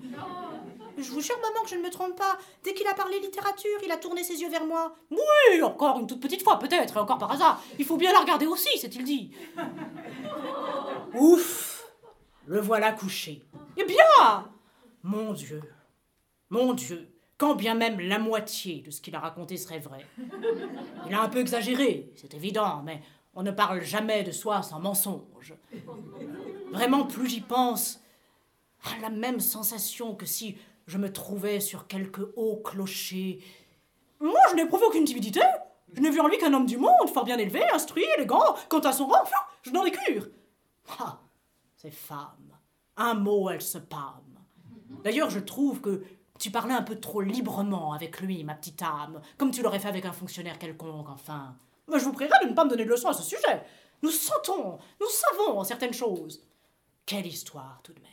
Je vous jure, maman, que je ne me trompe pas. Dès qu'il a parlé littérature, il a tourné ses yeux vers moi. Oui, encore une toute petite fois, peut-être, encore par hasard. Il faut bien la regarder aussi, s'est-il dit. Ouf Le voilà couché. Eh bien Mon Dieu Mon Dieu quand bien même la moitié de ce qu'il a raconté serait vrai. Il a un peu exagéré, c'est évident, mais on ne parle jamais de soi sans mensonge. Vraiment, plus j'y pense, la même sensation que si je me trouvais sur quelque haut clocher. Moi, je n'éprouve aucune timidité. Je n'ai vu en lui qu'un homme du monde, fort bien élevé, instruit, élégant. Quant à son rang, je n'en ai cure. Ah, ces femmes. Un mot, elles se pâment. D'ailleurs, je trouve que tu parlais un peu trop librement avec lui, ma petite âme, comme tu l'aurais fait avec un fonctionnaire quelconque, enfin. Je vous prierai de ne pas me donner de leçons à ce sujet. Nous sentons, nous savons certaines choses. Quelle histoire, tout de même.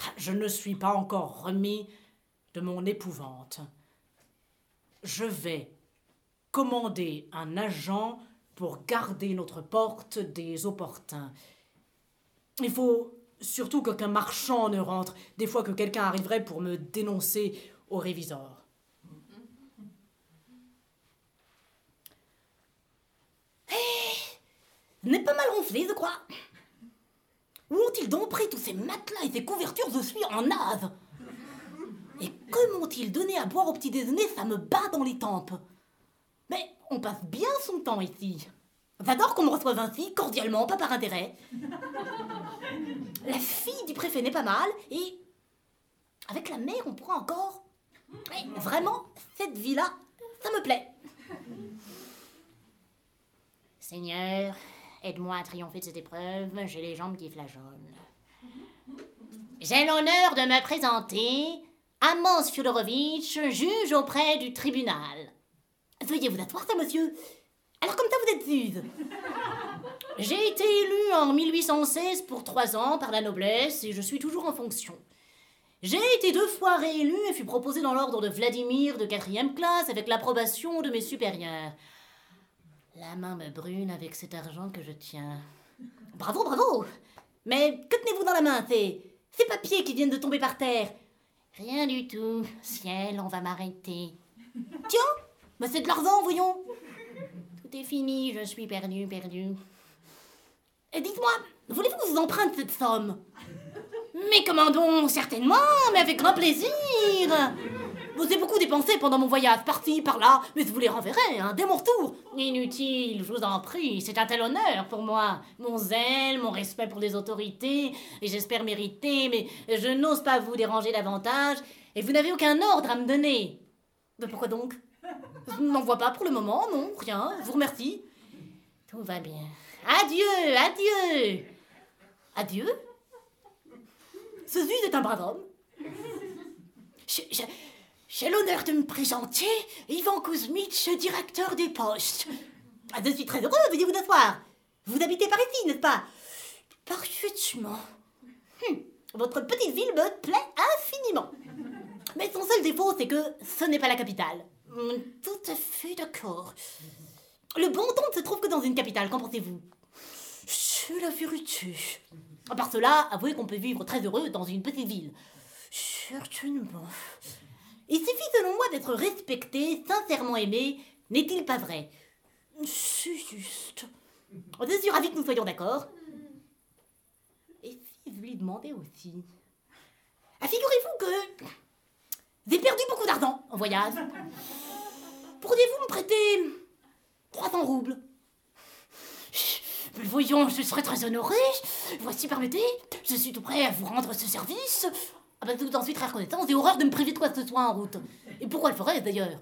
Ah, je ne suis pas encore remis de mon épouvante. Je vais commander un agent pour garder notre porte des opportuns. Il faut surtout qu'aucun marchand ne rentre, des fois que quelqu'un arriverait pour me dénoncer au réviseur. Hé N'est pas mal ronflé, je crois. Où ont-ils donc pris tous ces matelas et ces couvertures Je suis en nave. Et que m'ont-ils donné à boire au petit déjeuner Ça me bat dans les tempes. Mais on passe bien son temps ici. J'adore qu'on me reçoive ainsi, cordialement, pas par intérêt. La fille du préfet n'est pas mal, et avec la mère, on pourra encore. vraiment, cette vie-là, ça me plaît. Seigneur, aide-moi à triompher de cette épreuve, j'ai les jambes qui flageolent. J'ai l'honneur de me présenter, Amos Fyodorovitch, juge auprès du tribunal. Veuillez vous asseoir, ça, monsieur. Alors comme ça, vous êtes juge j'ai été élu en 1816 pour trois ans par la noblesse et je suis toujours en fonction. J'ai été deux fois réélu et fus proposé dans l'ordre de Vladimir de quatrième classe avec l'approbation de mes supérieurs. La main me brûle avec cet argent que je tiens. Bravo, bravo Mais que tenez-vous dans la main? Ces, papiers qui viennent de tomber par terre Rien du tout. Ciel, on va m'arrêter. Tiens Mais c'est de l'argent, voyons Tout est fini, je suis perdu, perdu. Et dites-moi, voulez-vous que vous emprunte cette somme? Mais commandons, certainement, mais avec grand plaisir. Avez beaucoup dépensé pendant mon voyage, parti, par-là, mais je vous les renverrai, hein, dès mon retour. Inutile, je vous en prie, c'est un tel honneur pour moi. Mon zèle, mon respect pour les autorités, et j'espère mériter, mais je n'ose pas vous déranger davantage, et vous n'avez aucun ordre à me donner. Mais pourquoi donc? Je n'en vois pas pour le moment, non, rien, je vous remercie. Tout va bien. Adieu, adieu. Adieu? Ce Zuz est un brave homme. J'ai- j'ai- J'ai l'honneur de me présenter, Ivan Kuzmich, directeur des postes. Ah, je suis très heureux, veuillez vous asseoir. Vous habitez par ici, n'est-ce pas? Parfaitement. Votre petite ville me plaît infiniment. Mais son seul défaut, c'est que ce n'est pas la capitale. Hum, Tout à fait d'accord. Le bon temps ne se trouve que dans une capitale, qu'en pensez-vous? C'est la vérité. À part cela, avouez qu'on peut vivre très heureux dans une petite ville. Certainement. Il suffit selon moi d'être respecté, sincèrement aimé, n'est-il pas vrai? C'est juste. Je suis ravi que nous soyons d'accord. Et si je lui demandais aussi? Ah, figurez-vous que j'ai perdu beaucoup d'argent en voyage. Pourriez-vous me prêter 300 roubles? Voyons, je serais très honoré. Voici, permettez, je suis tout prêt à vous rendre ce service. Ah bah, je vous en suis très reconnaissant, j'ai horreur de me priver de quoi que ce soit en route. Et pourquoi le ferais d'ailleurs?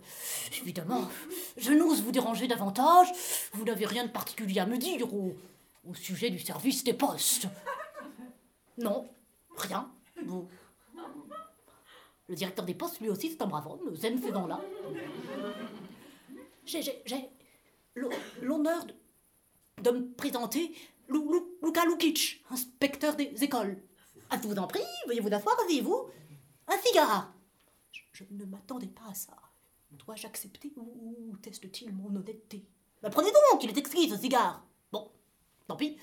Évidemment, je n'ose vous déranger davantage. Vous n'avez rien de particulier à me dire au, sujet du service des postes. Non, rien. Vous. Le directeur des postes, lui aussi, c'est un brave homme, j'aime ces gens-là. J'ai, j'ai, j'ai l'ho- l'honneur de, de me présenter Luka Lukic, inspecteur des écoles. Ah, je vous en prie, veuillez vous asseoir, asseyez-vous. Un cigare. Je, je ne m'attendais pas à ça. Dois-je accepter ou, ou teste-t-il mon honnêteté? Bah, Prenez donc, il est exquis ce cigare. Bon, tant pis.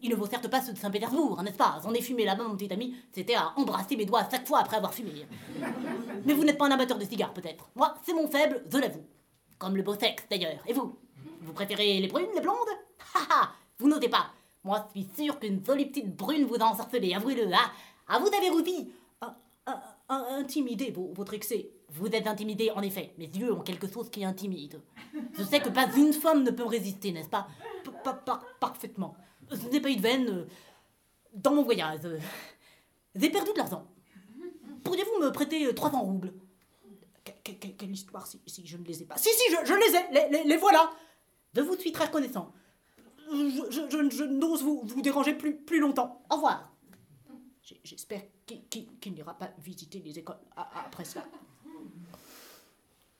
Il ne vaut certes pas ceux de Saint-Pétersbourg, hein, n'est-ce pas? J'en ai fumé là-bas, mon petit ami. C'était à embrasser mes doigts à chaque fois après avoir fumé. [LAUGHS] Mais vous n'êtes pas un amateur de cigares, peut-être. Moi, c'est mon faible, je l'avoue. Comme le beau sexe, d'ailleurs. Et vous? Vous préférez les brunes, les blondes? Ha ha Vous n'osez pas. Moi, je suis sûr qu'une jolie petite brune vous a ensorcelé, avouez-le. Ah, ah vous avez ah, intimidé, vo- votre excès. Vous êtes intimidé, en effet. Mes yeux ont quelque chose qui intimide. Je sais que pas une femme ne peut résister, n'est-ce pas? Parfaitement. Je n'ai pas eu de veine euh, dans mon voyage. euh, J'ai perdu de l'argent. Pourriez-vous me prêter euh, 300 roubles? Que- que- que- Quelle histoire si, je ne les ai pas Si, si, je, les ai, les voilà Je vous suis très reconnaissant. Je, je- n'ose vous, vous déranger plus, plus longtemps. Au revoir. J'espère qu'il n'ira pas visiter les écoles après cela.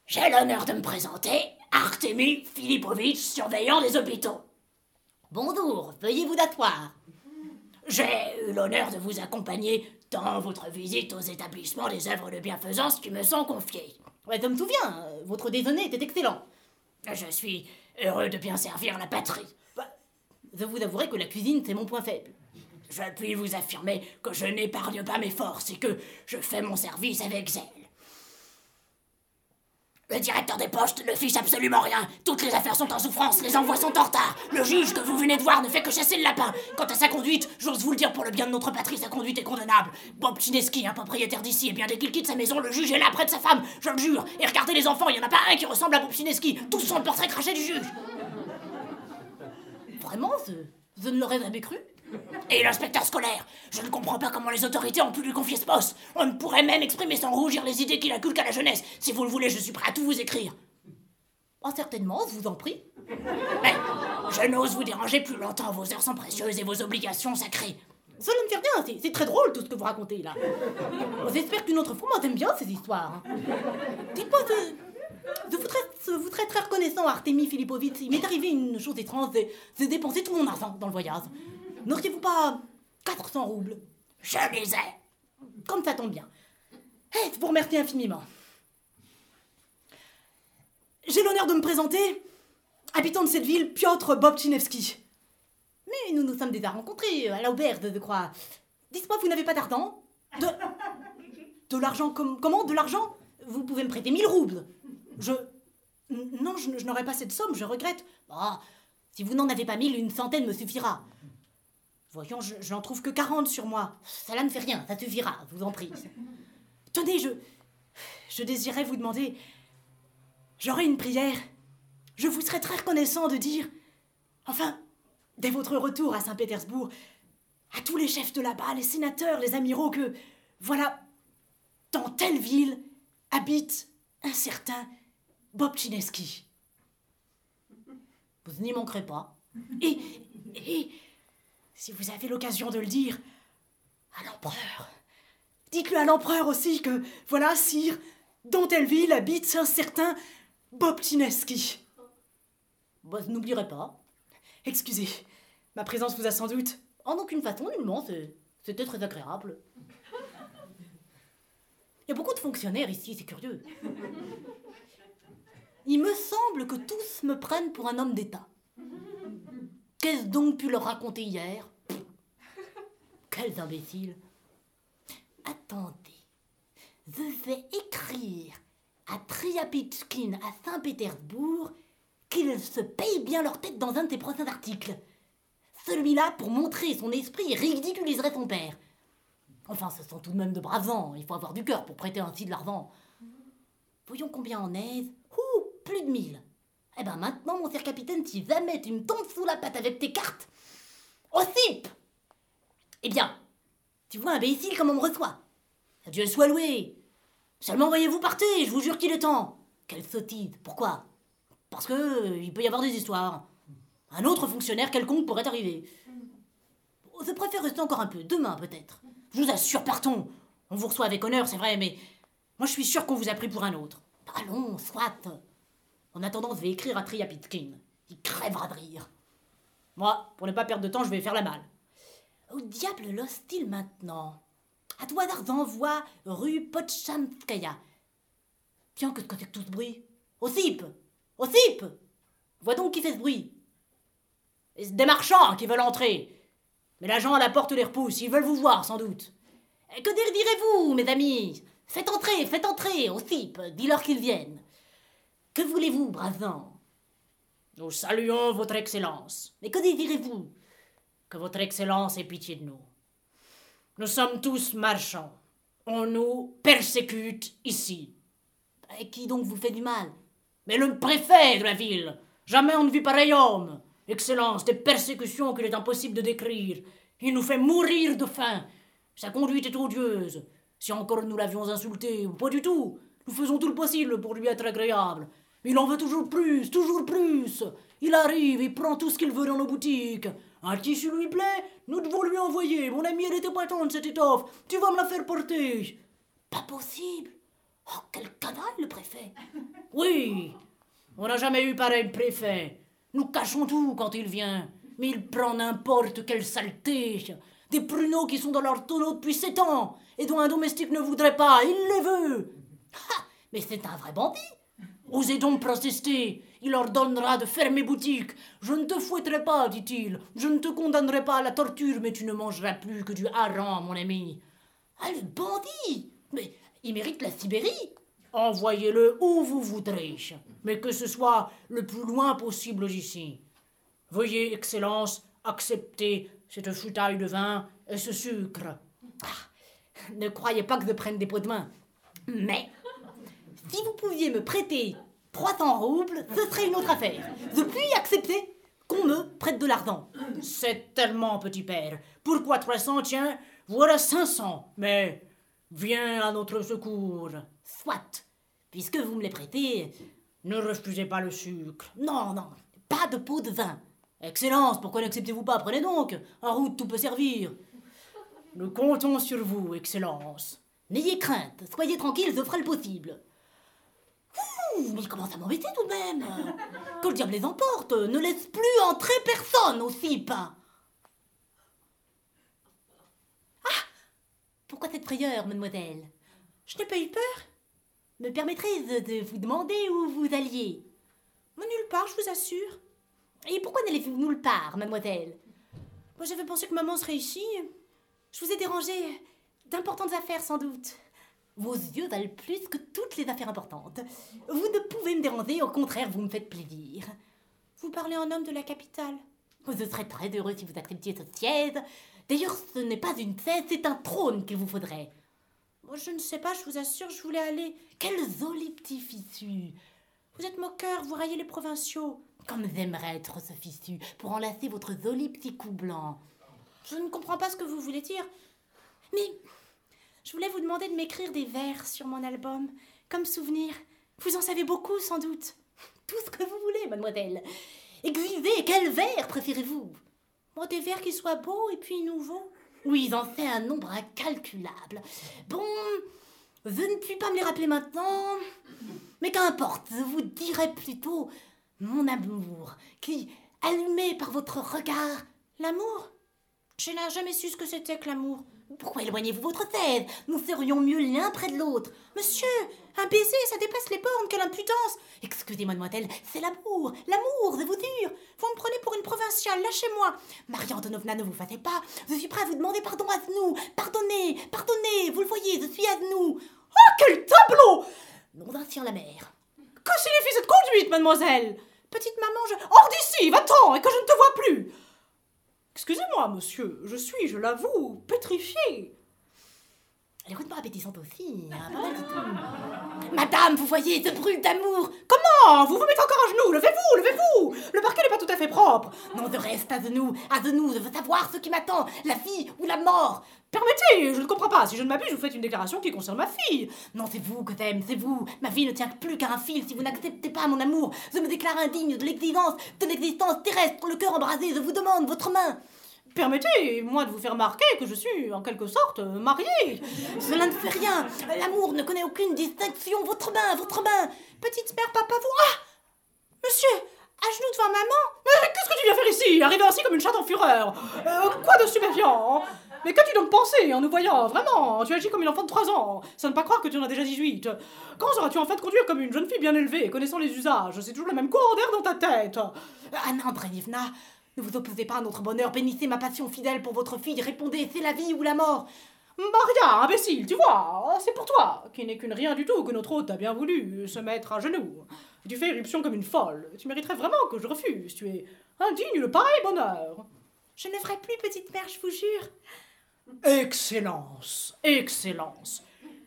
J'ai l'honneur de me présenter, Artemi Filipovitch, surveillant des hôpitaux. Bonjour, veuillez vous asseoir. J'ai eu l'honneur de vous accompagner dans votre visite aux établissements des œuvres de bienfaisance qui me sont confiées. Ouais, je me souviens, euh, votre déjeuner était excellent. Je suis heureux de bien servir la patrie. Bah, je vous avouerai que la cuisine, c'est mon point faible. Je puis vous affirmer que je n'épargne pas mes forces et que je fais mon service avec zèle. Le directeur des postes ne fiche absolument rien. Toutes les affaires sont en souffrance, les envois sont en retard. Le juge que vous venez de voir ne fait que chasser le lapin. Quant à sa conduite, j'ose vous le dire pour le bien de notre patrie, sa conduite est condamnable. Bob Chineski, un propriétaire d'ici, et bien dès qu'il quitte sa maison, le juge est là près de sa femme, je le jure. Et regardez les enfants, il n'y en a pas un qui ressemble à Bob Chineski. Tous sont le portrait craché du juge. Vraiment, je, ne l'aurais jamais cru. Et l'inspecteur scolaire Je ne comprends pas comment les autorités ont pu lui confier ce poste. On ne pourrait même exprimer sans rougir les idées qu'il inculque à la jeunesse. Si vous le voulez, je suis prêt à tout vous écrire. Oh, certainement, je vous en prie. Mais je n'ose vous déranger plus longtemps. Vos heures sont précieuses et vos obligations sacrées. Cela ne fait rien, c'est- très drôle tout ce que vous racontez là. J'espère qu'une autre fois, moi j'aime bien ces histoires. hein. Dites-moi, je, vous serais très reconnaissant, Artemi Filipovitch. Il m'est arrivé une chose étrange, j'ai dépensé tout mon argent dans le voyage. N'auriez-vous pas 400 roubles? Je les ai. Comme ça tombe bien. Eh, je vous remercie infiniment. J'ai l'honneur de me présenter, habitant de cette ville, Piotr Bobchinevski. Mais nous nous sommes déjà rencontrés à l'auberge, je crois. Dites-moi, vous n'avez pas d'argent? De. L'argent comme, Comment? De l'argent? Vous pouvez me prêter 1000 roubles. Je. Non, je, n'aurai pas cette somme, je regrette. Ah, si vous n'en avez pas 1000, une centaine me suffira. Voyons, je, n'en trouve que 40 sur moi. Cela ne fait rien, ça suffira, je vous en prie. Tenez, je. Je désirais vous demander. J'aurais une prière. Je vous serais très reconnaissant de dire. Enfin, dès votre retour à Saint-Pétersbourg, à tous les chefs de là-bas, les sénateurs, les amiraux, que. Voilà. Dans telle ville habite un certain Bob Chineski. Vous n'y manquerez pas. Et, si vous avez l'occasion de le dire, à l'empereur. Dites-le à l'empereur aussi que, voilà, sire, dans telle ville habite un certain Bob Tineski. Bah, je n'oublierai pas. Excusez, ma présence vous a sans doute. En aucune façon, nullement, c'était très agréable. Il y a beaucoup de fonctionnaires ici, c'est curieux. Il me semble que tous me prennent pour un homme d'État. Qu'est-ce donc pu leur raconter hier? Quels imbéciles Attendez, je vais écrire à Triapitchkin à Saint-Pétersbourg qu'ils se payent bien leur tête dans un de tes prochains articles. Celui-là, pour montrer son esprit, ridiculiserait son père. Enfin, ce sont tout de même de braves gens. Il faut avoir du cœur pour prêter ainsi de l'argent. Voyons combien en est. Plus de mille. Eh ben maintenant, mon cher capitaine, si jamais tu me tombes sous la patte avec tes cartes, au cipe Eh bien, tu vois, imbécile, comme on me reçoit. Dieu soit loué. Seulement voyez-vous partir, je vous jure qu'il est temps. Quelle sottise. Pourquoi? Parce que euh, il peut y avoir des histoires. Un autre fonctionnaire quelconque pourrait arriver. Je préfère rester encore un peu. Demain, peut-être. Je vous assure, partons. On vous reçoit avec honneur, c'est vrai, mais moi je suis sûr qu'on vous a pris pour un autre. Allons, soit. En attendant, je vais écrire à Triapitkin. Il crèvera de rire. Moi, pour ne pas perdre de temps, je vais faire la malle. Au diable l'hostile maintenant À toi d'envoi rue Potchamskaya. Tiens, que c'est que tout ce bruit? Au CIP Vois donc qui fait ce bruit c'est Des marchands qui veulent entrer. Mais l'agent à la porte les repousse, ils veulent vous voir sans doute. Que désirez-vous, mes amis? Faites entrer, faites entrer, CIP, dis-leur qu'ils viennent. Que voulez-vous, braves gens Nous saluons votre Excellence. Mais que désirez-vous? Que votre Excellence ait pitié de nous. Nous sommes tous marchands. On nous persécute ici. Et qui donc vous fait du mal? Mais le préfet de la ville Jamais on ne vit pareil homme Excellence, des persécutions qu'il est impossible de décrire. Il nous fait mourir de faim. Sa conduite est odieuse. Si encore nous l'avions insulté, ou pas du tout, nous faisons tout le possible pour lui être agréable. Il en veut toujours plus, toujours plus. Il arrive, il prend tout ce qu'il veut dans nos boutiques. Un tissu lui plaît, nous devons lui envoyer. Mon ami, elle était patente, cette étoffe. Tu vas me la faire porter. Pas possible. Oh, quel canal, le préfet. Oui, on n'a jamais eu pareil préfet. Nous cachons tout quand il vient. Mais il prend n'importe quelle saleté. Des pruneaux qui sont dans leur tonneau depuis sept ans et dont un domestique ne voudrait pas. Il les veut. Ah, mais c'est un vrai bandit. Osez donc protester. Il ordonnera de fermer boutique. Je ne te fouetterai pas, dit-il. Je ne te condamnerai pas à la torture, mais tu ne mangeras plus que du hareng, mon ami. Ah, le bandit Mais il mérite la Sibérie. Envoyez-le où vous voudrez, mais que ce soit le plus loin possible d'ici. Veuillez, Excellence, accepter cette foutaille de vin et ce sucre. Ah, ne croyez pas que je prenne des pots de main. Mais, si vous pouviez me prêter 300 roubles, ce serait une autre affaire. Je puis accepter qu'on me prête de l'argent. C'est tellement, petit père. Pourquoi 300, tiens, voilà 500. Mais, viens à notre secours. Soit, puisque vous me les prêtez, ne refusez pas le sucre. Non, non, pas de pot de vin. Excellence, pourquoi n'acceptez-vous pas? Prenez donc. En route, tout peut servir. Nous comptons sur vous, Excellence. N'ayez crainte, soyez tranquille, je ferai le possible. Ouh, mais il commence à m'embêter tout de même? Que le diable les emporte, ne laisse plus entrer personne au CIP. Ah Pourquoi cette frayeur, mademoiselle? Je n'ai pas eu peur. Me permettrez de vous demander où vous alliez? Nulle part, je vous assure. Et pourquoi n'allez-vous nulle part, mademoiselle? Moi, j'avais pensé que maman serait ici. Je vous ai dérangé d'importantes affaires, sans doute. Vos yeux valent plus que toutes les affaires importantes. Vous ne pouvez me déranger, au contraire, vous me faites plaisir. Vous parlez en homme de la capitale. Je serais très heureux si vous acceptiez ce siège. D'ailleurs, ce n'est pas une chaise, c'est un trône qu'il vous faudrait. je ne sais pas, je vous assure, je voulais aller. Quel joli petit fissu Vous êtes moqueur, vous raillez les provinciaux. Comme j'aimerais être ce fissu pour enlacer votre joli petit cou blanc. Je ne comprends pas ce que vous voulez dire. Mais je voulais vous demander de m'écrire des vers sur mon album, comme souvenir. Vous en savez beaucoup, sans doute. [LAUGHS] Tout ce que vous voulez, mademoiselle. Exusez, quel verre préférez-vous? Moi, des verres qui soient beaux et puis nouveaux. Oui, ils en fait un nombre incalculable. Bon, je ne puis pas me les rappeler maintenant. Mais qu'importe, je vous dirai plutôt mon amour, qui, allumé par votre regard, l'amour Je n'ai jamais su ce que c'était que l'amour. Pourquoi éloignez-vous votre tête? Nous serions mieux l'un près de l'autre. Monsieur, un baiser, ça dépasse les bornes, quelle impudence! Excusez-moi, mademoiselle, c'est l'amour, l'amour, je vous dire. Vous me prenez pour une provinciale, lâchez-moi. Marie Antonovna, ne vous fâchez pas, je suis prêt à vous demander pardon à genoux. Pardonnez, pardonnez, vous le voyez, je suis à genoux. Oh, quel tableau! Nom d'un la mer. Que signifie cette conduite, mademoiselle? Petite maman, je... Hors d'ici, va-t'en, et que je ne te vois plus Excusez-moi, monsieur, je suis, je l'avoue, pétrifiée. Elle est rudement appétissante aussi, hein. Madame, vous voyez, ce brûle d'amour Comment Vous vous mettez encore à genoux Levez-vous, levez-vous Le parquet n'est pas tout à fait propre Non, je reste à genoux, à genoux, je veux savoir ce qui m'attend, la vie ou la mort Permettez, je ne comprends pas. Si je ne m'abuse, vous faites une déclaration qui concerne ma fille. Non, c'est vous que t'aime, c'est vous. Ma vie ne tient plus qu'à un fil. Si vous n'acceptez pas mon amour, je me déclare indigne de l'existence, de l'existence terrestre, le cœur embrasé. Je vous demande votre main. Permettez-moi de vous faire remarquer que je suis en quelque sorte mariée. Cela ne fait rien. L'amour ne connaît aucune distinction. Votre main, votre main. Petite mère, papa, vous. Ah Monsieur, à genoux devant maman Mais qu'est-ce que tu viens faire ici Arriver ainsi comme une chatte en fureur? Euh, Quoi de stupéfiant mais qu'as-tu donc pensé en nous voyant? Vraiment, tu agis comme une enfant de 3 ans. Ça ne pas croire que tu en as déjà 18. Quand seras-tu en fait conduire comme une jeune fille bien élevée, connaissant les usages? C'est toujours le même courant d'air dans ta tête. Anna Andreevna, ne vous opposez pas à notre bonheur, bénissez ma passion fidèle pour votre fille, répondez, c'est la vie ou la mort. Maria, imbécile, tu vois, c'est pour toi, qui n'est qu'une rien du tout, que notre hôte a bien voulu se mettre à genoux. Tu fais éruption comme une folle. Tu mériterais vraiment que je refuse. Tu es indigne de pareil bonheur. Je ne ferai plus, petite mère, je vous jure. Excellence, excellence,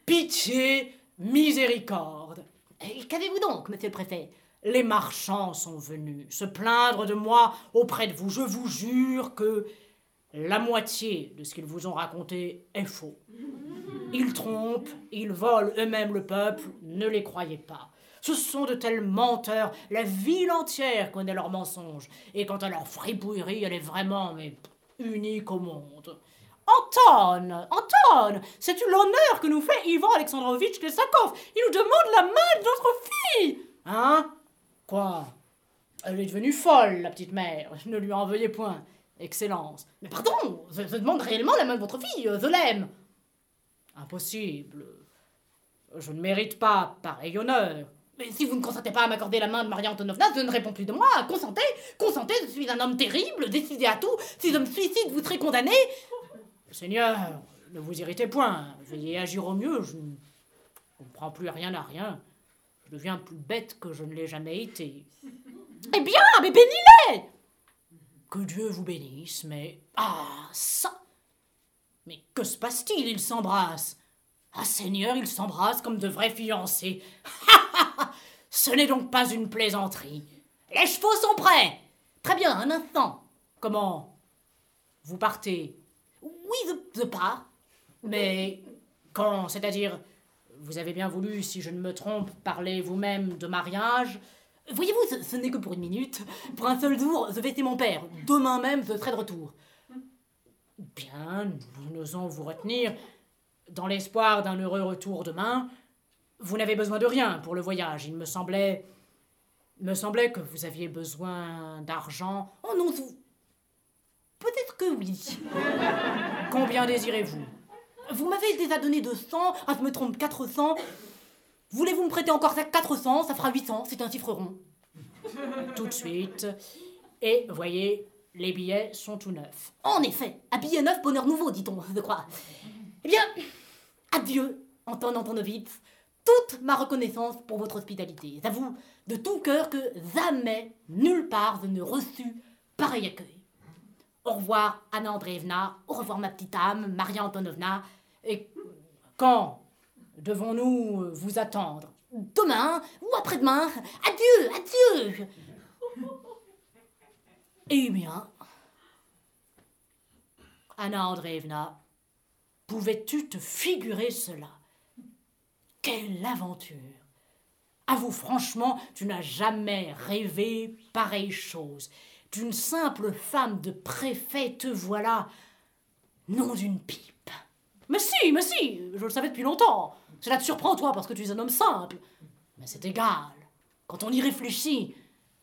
pitié, miséricorde. Qu'avez-vous donc, monsieur le préfet? Les marchands sont venus se plaindre de moi auprès de vous. Je vous jure que la moitié de ce qu'ils vous ont raconté est faux. Ils trompent, ils volent eux-mêmes le peuple, ne les croyez pas. Ce sont de tels menteurs, la ville entière connaît leurs mensonges. Et quant à leur fripouillerie, elle est vraiment unique au monde. Anton, Anton, c'est-tu l'honneur que nous fait Ivan Alexandrovitch Lesakov Il nous demande la main de notre fille Hein? Quoi? Elle est devenue folle, la petite mère. Ne lui en veuillez point. Excellence. Mais pardon, je, demande réellement la main de votre fille, je l'aime. Impossible. Je ne mérite pas pareil honneur. Mais si vous ne consentez pas à m'accorder la main de Maria Antonovna, je ne réponds plus de moi. Consentez, consentez, je suis un homme terrible, décidé à tout. Si je me suicide, vous serez condamné. Seigneur, ne vous irritez point. Veillez agir au mieux. Je ne comprends plus rien à rien. Je deviens plus bête que je ne l'ai jamais été. [LAUGHS] Eh bien, mais bénis-les Que Dieu vous bénisse, mais. Ah, ça Mais que se passe-t-il? Ils s'embrassent. Ah, Seigneur, ils s'embrassent comme de vrais fiancés. Ce n'est donc pas une plaisanterie. Les chevaux sont prêts Très bien, un instant. Comment? Vous partez? Oui, je, pars. Mais quand? C'est-à-dire, vous avez bien voulu, si je ne me trompe, parler vous-même de mariage Voyez-vous, ce, n'est que pour une minute. Pour un seul jour, je vais chez mon père. Demain même, je serai de retour. Bien, nous n'osons vous retenir. Dans l'espoir d'un heureux retour demain, vous n'avez besoin de rien pour le voyage. Il me semblait. me semblait que vous aviez besoin d'argent. Oh non, vous, Peut-être que oui. Combien désirez-vous? Vous m'avez déjà donné 200, ah je me trompe, 400. Voulez-vous me prêter encore 400 Ça fera 800, c'est un chiffre rond. [LAUGHS] Tout de suite. Et voyez, les billets sont tout neufs. En effet, un billet neuf, bonheur nouveau, dit-on, je crois. Eh bien, adieu, Anton Antonovitch. Toute ma reconnaissance pour votre hospitalité. J'avoue de tout cœur que jamais, nulle part, je ne reçu pareil accueil. Au revoir, Anna Andreevna. Au revoir, ma petite âme, Maria Antonovna. Et quand devons-nous vous attendre? Demain ou après-demain? Adieu, adieu. [LAUGHS] Eh bien, Anna Andreevna, pouvais-tu te figurer cela? Quelle aventure Avoue franchement, tu n'as jamais rêvé pareille chose. D'une simple femme de préfet, te voilà. Non d'une pipe. Mais si, mais si, je le savais depuis longtemps. Cela te surprend, toi, parce que tu es un homme simple. Mais c'est égal. Quand on y réfléchit,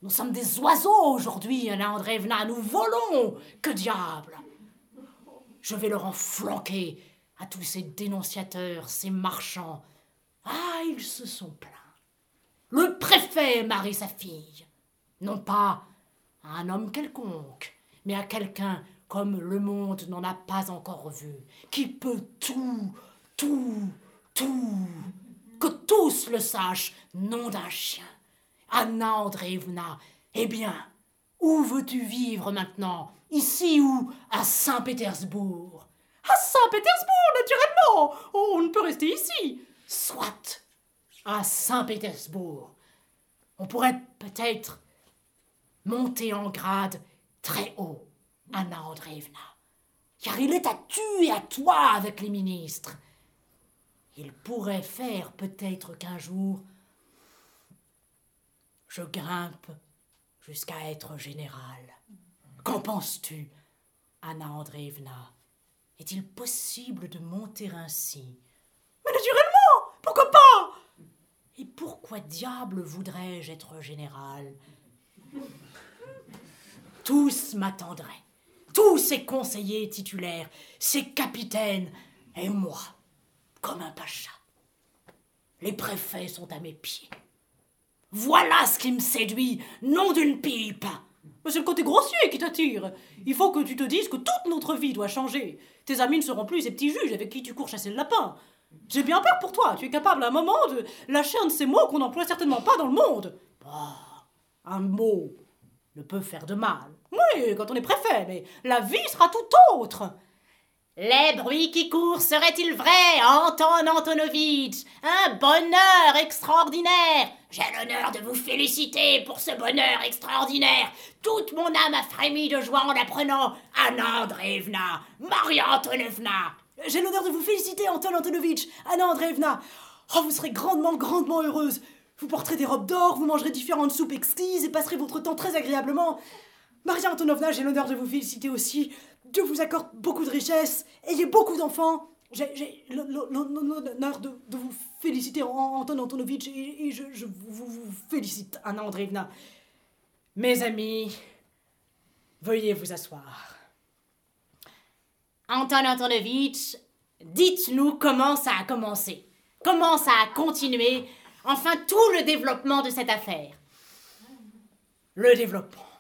nous sommes des oiseaux aujourd'hui, Anna Andreevna, nous volons. Que diable Je vais leur en flanquer à tous ces dénonciateurs, ces marchands. Ah, ils se sont plaints. Le préfet marie sa fille. Non pas à un homme quelconque, mais à quelqu'un comme le monde n'en a pas encore vu, qui peut tout, tout, tout, que tous le sachent, nom d'un chien. Anna Andreevna, eh bien, où veux-tu vivre maintenant? Ici ou à Saint-Pétersbourg? À Saint-Pétersbourg, naturellement! Oh, on ne peut rester ici! Soit à Saint-Pétersbourg. On pourrait peut-être monter en grade très haut, Anna Andreevna, car il est à tu et à toi avec les ministres. Il pourrait faire peut-être qu'un jour je grimpe jusqu'à être général. Qu'en penses-tu, Anna Andreevna? Est-il possible de monter ainsi? Mais naturellement Pourquoi pas? Et pourquoi diable voudrais-je être général? Tous m'attendraient. Tous ces conseillers titulaires, ces capitaines, et moi, comme un pacha. Les préfets sont à mes pieds. Voilà ce qui me séduit, non d'une pipe. Mais c'est le côté grossier qui t'attire. Il faut que tu te dises que toute notre vie doit changer. Tes amis ne seront plus ces petits juges avec qui tu cours chasser le lapin. J'ai bien peur pour toi. Tu es capable à un moment de lâcher un de ces mots qu'on n'emploie certainement pas dans le monde. Bah, un mot ne peut faire de mal. Oui, quand on est préfet, mais la vie sera tout autre. Les bruits qui courent seraient-ils vrais, Anton Antonovitch? Un bonheur extraordinaire J'ai l'honneur de vous féliciter pour ce bonheur extraordinaire. Toute mon âme a frémi de joie en l'apprenant. Anna Andreevna, Maria Antonovna. J'ai l'honneur de vous féliciter, Anton Antonovitch, Anna Andreevna. Oh, vous serez grandement, grandement heureuse. Vous porterez des robes d'or, vous mangerez différentes soupes exquises et passerez votre temps très agréablement. Maria Antonovna, j'ai l'honneur de vous féliciter aussi. Dieu vous accorde beaucoup de richesses, ayez beaucoup d'enfants. J'ai l'honneur de, de, vous féliciter, Anton Antonovitch, et, je, je vous, vous, félicite, Anna Andreevna. Mes amis, veuillez vous asseoir. Anton Antonovitch, dites-nous comment ça a commencé, comment ça a continué, enfin tout le développement de cette affaire. Le développement.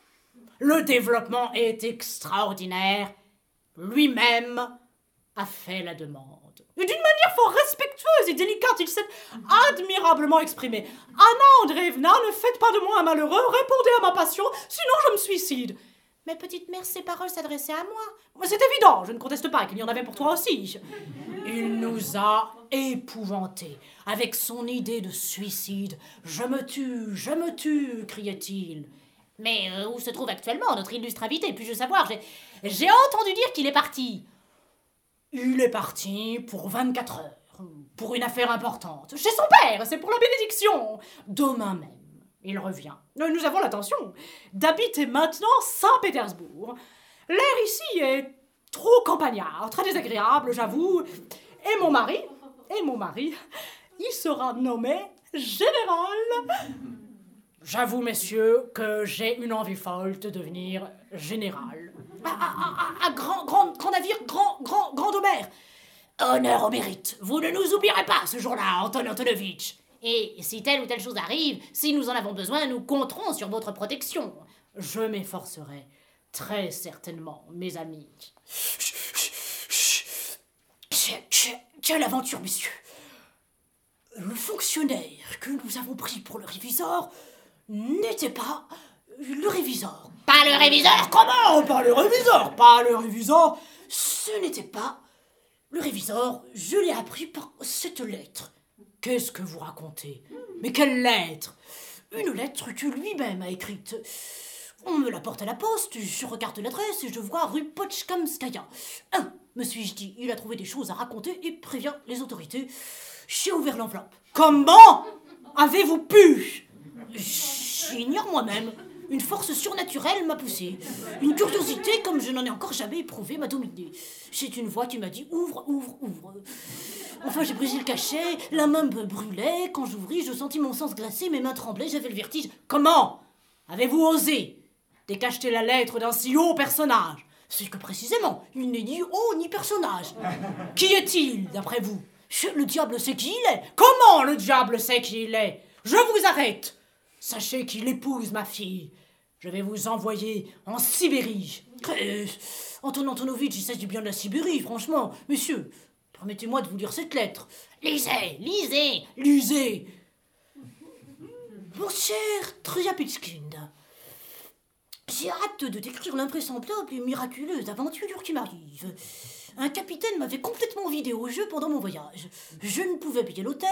Le développement est extraordinaire. Lui-même a fait la demande. D'une manière fort respectueuse et délicate, il s'est admirablement exprimé. Anna Andreevna, ne faites pas de moi un malheureux, répondez à ma passion, sinon je me suicide. Mais petite mère, ces paroles s'adressaient à moi. C'est évident, je ne conteste pas qu'il y en avait pour toi aussi. Il nous a épouvantés avec son idée de suicide. Je me tue, je me tue, criait-il. Mais euh, où se trouve actuellement notre illustre invité Puis-je savoir? J'ai entendu dire qu'il est parti. Il est parti pour 24 heures, pour une affaire importante. Chez son père, c'est pour la bénédiction. Demain même, il revient. Nous avons l'intention d'habiter maintenant Saint-Pétersbourg. L'air ici est trop campagnard, très désagréable, j'avoue. Et mon mari, et mon mari, il sera nommé général. J'avoue, messieurs, que j'ai une envie folle de devenir général. À, grand, grand, grand navire, grand, grand, grand Homère. Honneur au mérite. Vous ne nous oublierez pas ce jour-là, Anton Antonovitch. Et si telle ou telle chose arrive, si nous en avons besoin, nous compterons sur votre protection. Je m'efforcerai, très certainement, mes amis. Quelle aventure, messieurs Le fonctionnaire que nous avons pris pour le réviseur n'était pas le réviseur. Pas le réviseur Comment Pas le réviseur? Pas le réviseur Ce n'était pas le réviseur. Je l'ai appris par cette lettre. Qu'est-ce que vous racontez? Mais quelle lettre? Une lettre que lui-même a écrite. On me la porte à la poste, je regarde l'adresse et je vois rue Pochkamskaya. Un, me suis-je dit, il a trouvé des choses à raconter et prévient les autorités. J'ai ouvert l'enveloppe. Comment avez-vous pu? J'ignore moi-même. Une force surnaturelle m'a poussé. Une curiosité comme je n'en ai encore jamais éprouvé m'a dominé. C'est une voix qui m'a dit ouvre, ouvre, ouvre. Enfin, j'ai brisé le cachet, la main me brûlait. Quand j'ouvris, je sentis mon sens glacé, mes mains tremblaient, j'avais le vertige. Comment avez-vous osé décacheter la lettre d'un si haut personnage? C'est que précisément, il n'est ni haut ni personnage. Qui est-il, d'après vous? Le diable sait qui il est. Comment le diable sait qui il est? Je vous arrête. Sachez qu'il épouse ma fille. Je vais vous envoyer en Sibérie. Euh, Anton Antonovitch, il s'agit bien de la Sibérie, franchement. Monsieur, permettez-moi de vous lire cette lettre. Lisez, lisez, lisez. Mon cher Triapitskind, j'ai hâte de décrire l'impressionnable et miraculeuse aventure qui m'arrive. Un capitaine m'avait complètement vidé au jeu pendant mon voyage. Je ne pouvais payer l'hôtel,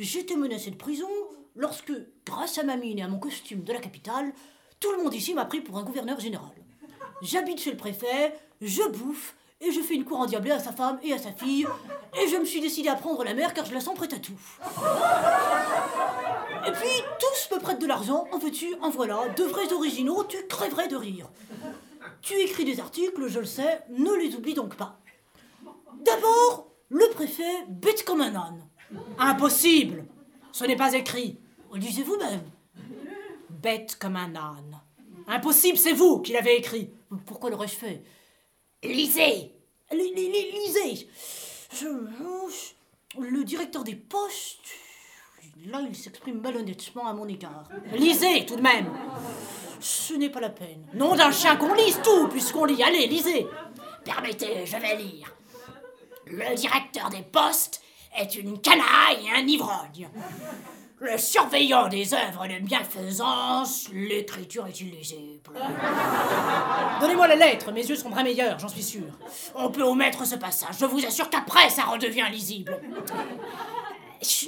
j'étais menacé de prison, lorsque, grâce à ma mine et à mon costume de la capitale, tout le monde ici m'a pris pour un gouverneur général. J'habite chez le préfet, je bouffe, et je fais une cour endiablée à sa femme et à sa fille, et je me suis décidé à prendre la mer car je la sens prête à tout. Et puis, tous me prêtent de l'argent, en veux-tu, en voilà, de vrais originaux, tu crèverais de rire. Tu écris des articles, je le sais, ne les oublie donc pas. D'abord, le préfet bête comme un âne. Impossible Ce n'est pas écrit. Lisez vous-même. Bête comme un âne. Impossible, c'est vous qui l'avez écrit. Pourquoi l'aurais-je fait Lisez Lisez Le directeur des postes. Là, il s'exprime malhonnêtement à mon égard. Lisez tout de même Ce n'est pas la peine. Nom d'un chien qu'on lise tout, puisqu'on lit. Allez, lisez Permettez, je vais lire. Le directeur des postes est une canaille et un ivrogne. Le surveillant des œuvres de bienfaisance, l'écriture est illisible. [LAUGHS] Donnez-moi les lettres, mes yeux seront bien meilleurs, j'en suis sûr. On peut omettre ce passage, je vous assure qu'après ça redevient lisible.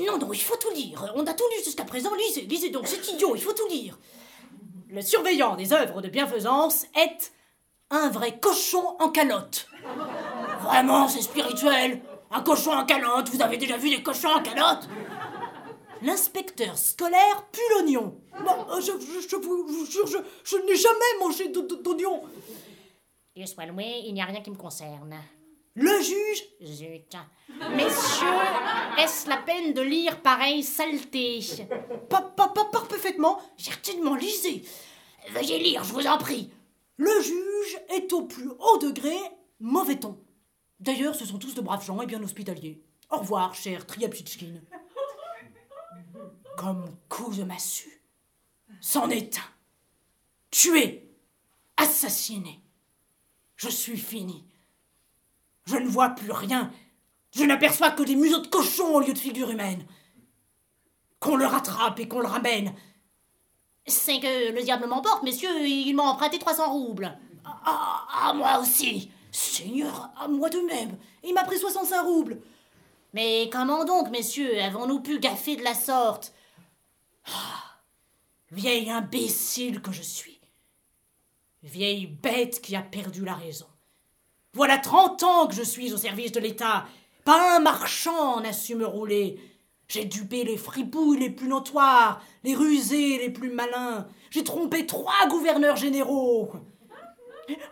Non, non, il faut tout lire. On a tout lu jusqu'à présent, lisez, lisez donc, c'est idiot, il faut tout lire. Le surveillant des œuvres de bienfaisance est un vrai cochon en calotte. Vraiment, c'est spirituel Un cochon en calotte, vous avez déjà vu des cochons en calotte? L'inspecteur scolaire pue l'oignon. Non, je, je, vous, jure, je, je n'ai jamais mangé d'oignon. Dieu soit loué, il n'y a rien qui me concerne. Le juge Zut. Messieurs, est-ce la peine de lire pareille saleté? Pas, pas, pas, parfaitement. Certainement, lisez. Veuillez lire, je vous en prie. Le juge est au plus haut degré mauvais ton. D'ailleurs, ce sont tous de braves gens et bien hospitaliers. Au revoir, cher Triapchitchkin. Comme coup de massue. C'en est un. Tué. Assassiné. Je suis fini. Je ne vois plus rien. Je n'aperçois que des museaux de cochons au lieu de figures humaines. Qu'on le rattrape et qu'on le ramène. C'est que le diable m'emporte, messieurs, il m'a emprunté 300 roubles. Ah, à moi aussi. Seigneur, à moi de même. Il m'a pris 65 roubles. Mais comment donc, messieurs, avons-nous pu gaffer de la sorte? Ah, Vieille imbécile que je suis. Vieille bête qui a perdu la raison. Voilà trente ans que je suis au service de l'État. Pas un marchand n'a su me rouler. J'ai dupé les fripouilles les plus notoires, les rusés les plus malins. J'ai trompé trois gouverneurs généraux.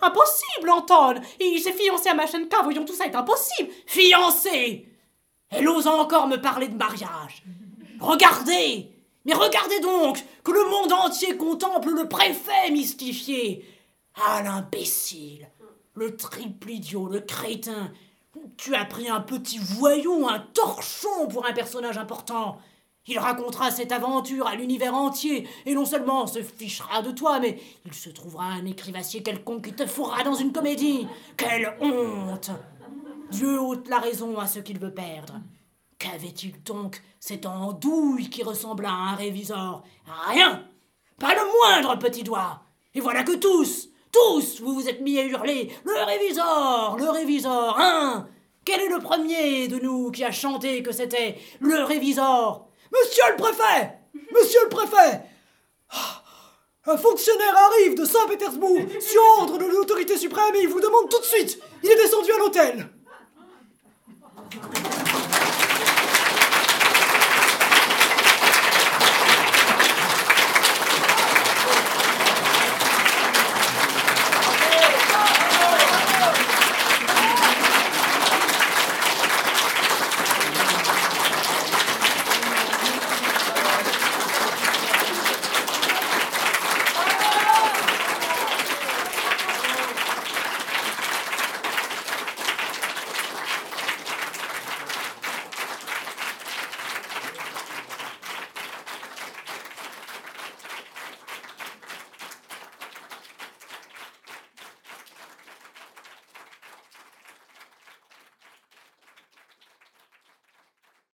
Impossible, Anton Il s'est fiancé à Machenka, voyons, tout ça est impossible Fiancé Elle ose encore me parler de mariage. Regardez Mais regardez donc Que le monde entier contemple le préfet mystifié Ah, l'imbécile Le triple idiot, le crétin Tu as pris un petit voyou, un torchon pour un personnage important il racontera cette aventure à l'univers entier, et non seulement se fichera de toi, mais il se trouvera un écrivassier quelconque qui te fourra dans une comédie. Quelle honte Dieu ôte la raison à ceux qu'il veut perdre. Qu'avait-il donc? Cet andouille qui ressemble à un révisor. Rien. Pas le moindre petit doigt. Et voilà que tous, tous, vous vous êtes mis à hurler Le révisor Le révisor Hein? Quel est le premier de nous qui a chanté que c'était le révisor? Monsieur le préfet! Monsieur le préfet! Ah, Un fonctionnaire arrive de Saint-Pétersbourg sur ordre de l'autorité suprême et il vous demande tout de suite. Il est descendu à l'hôtel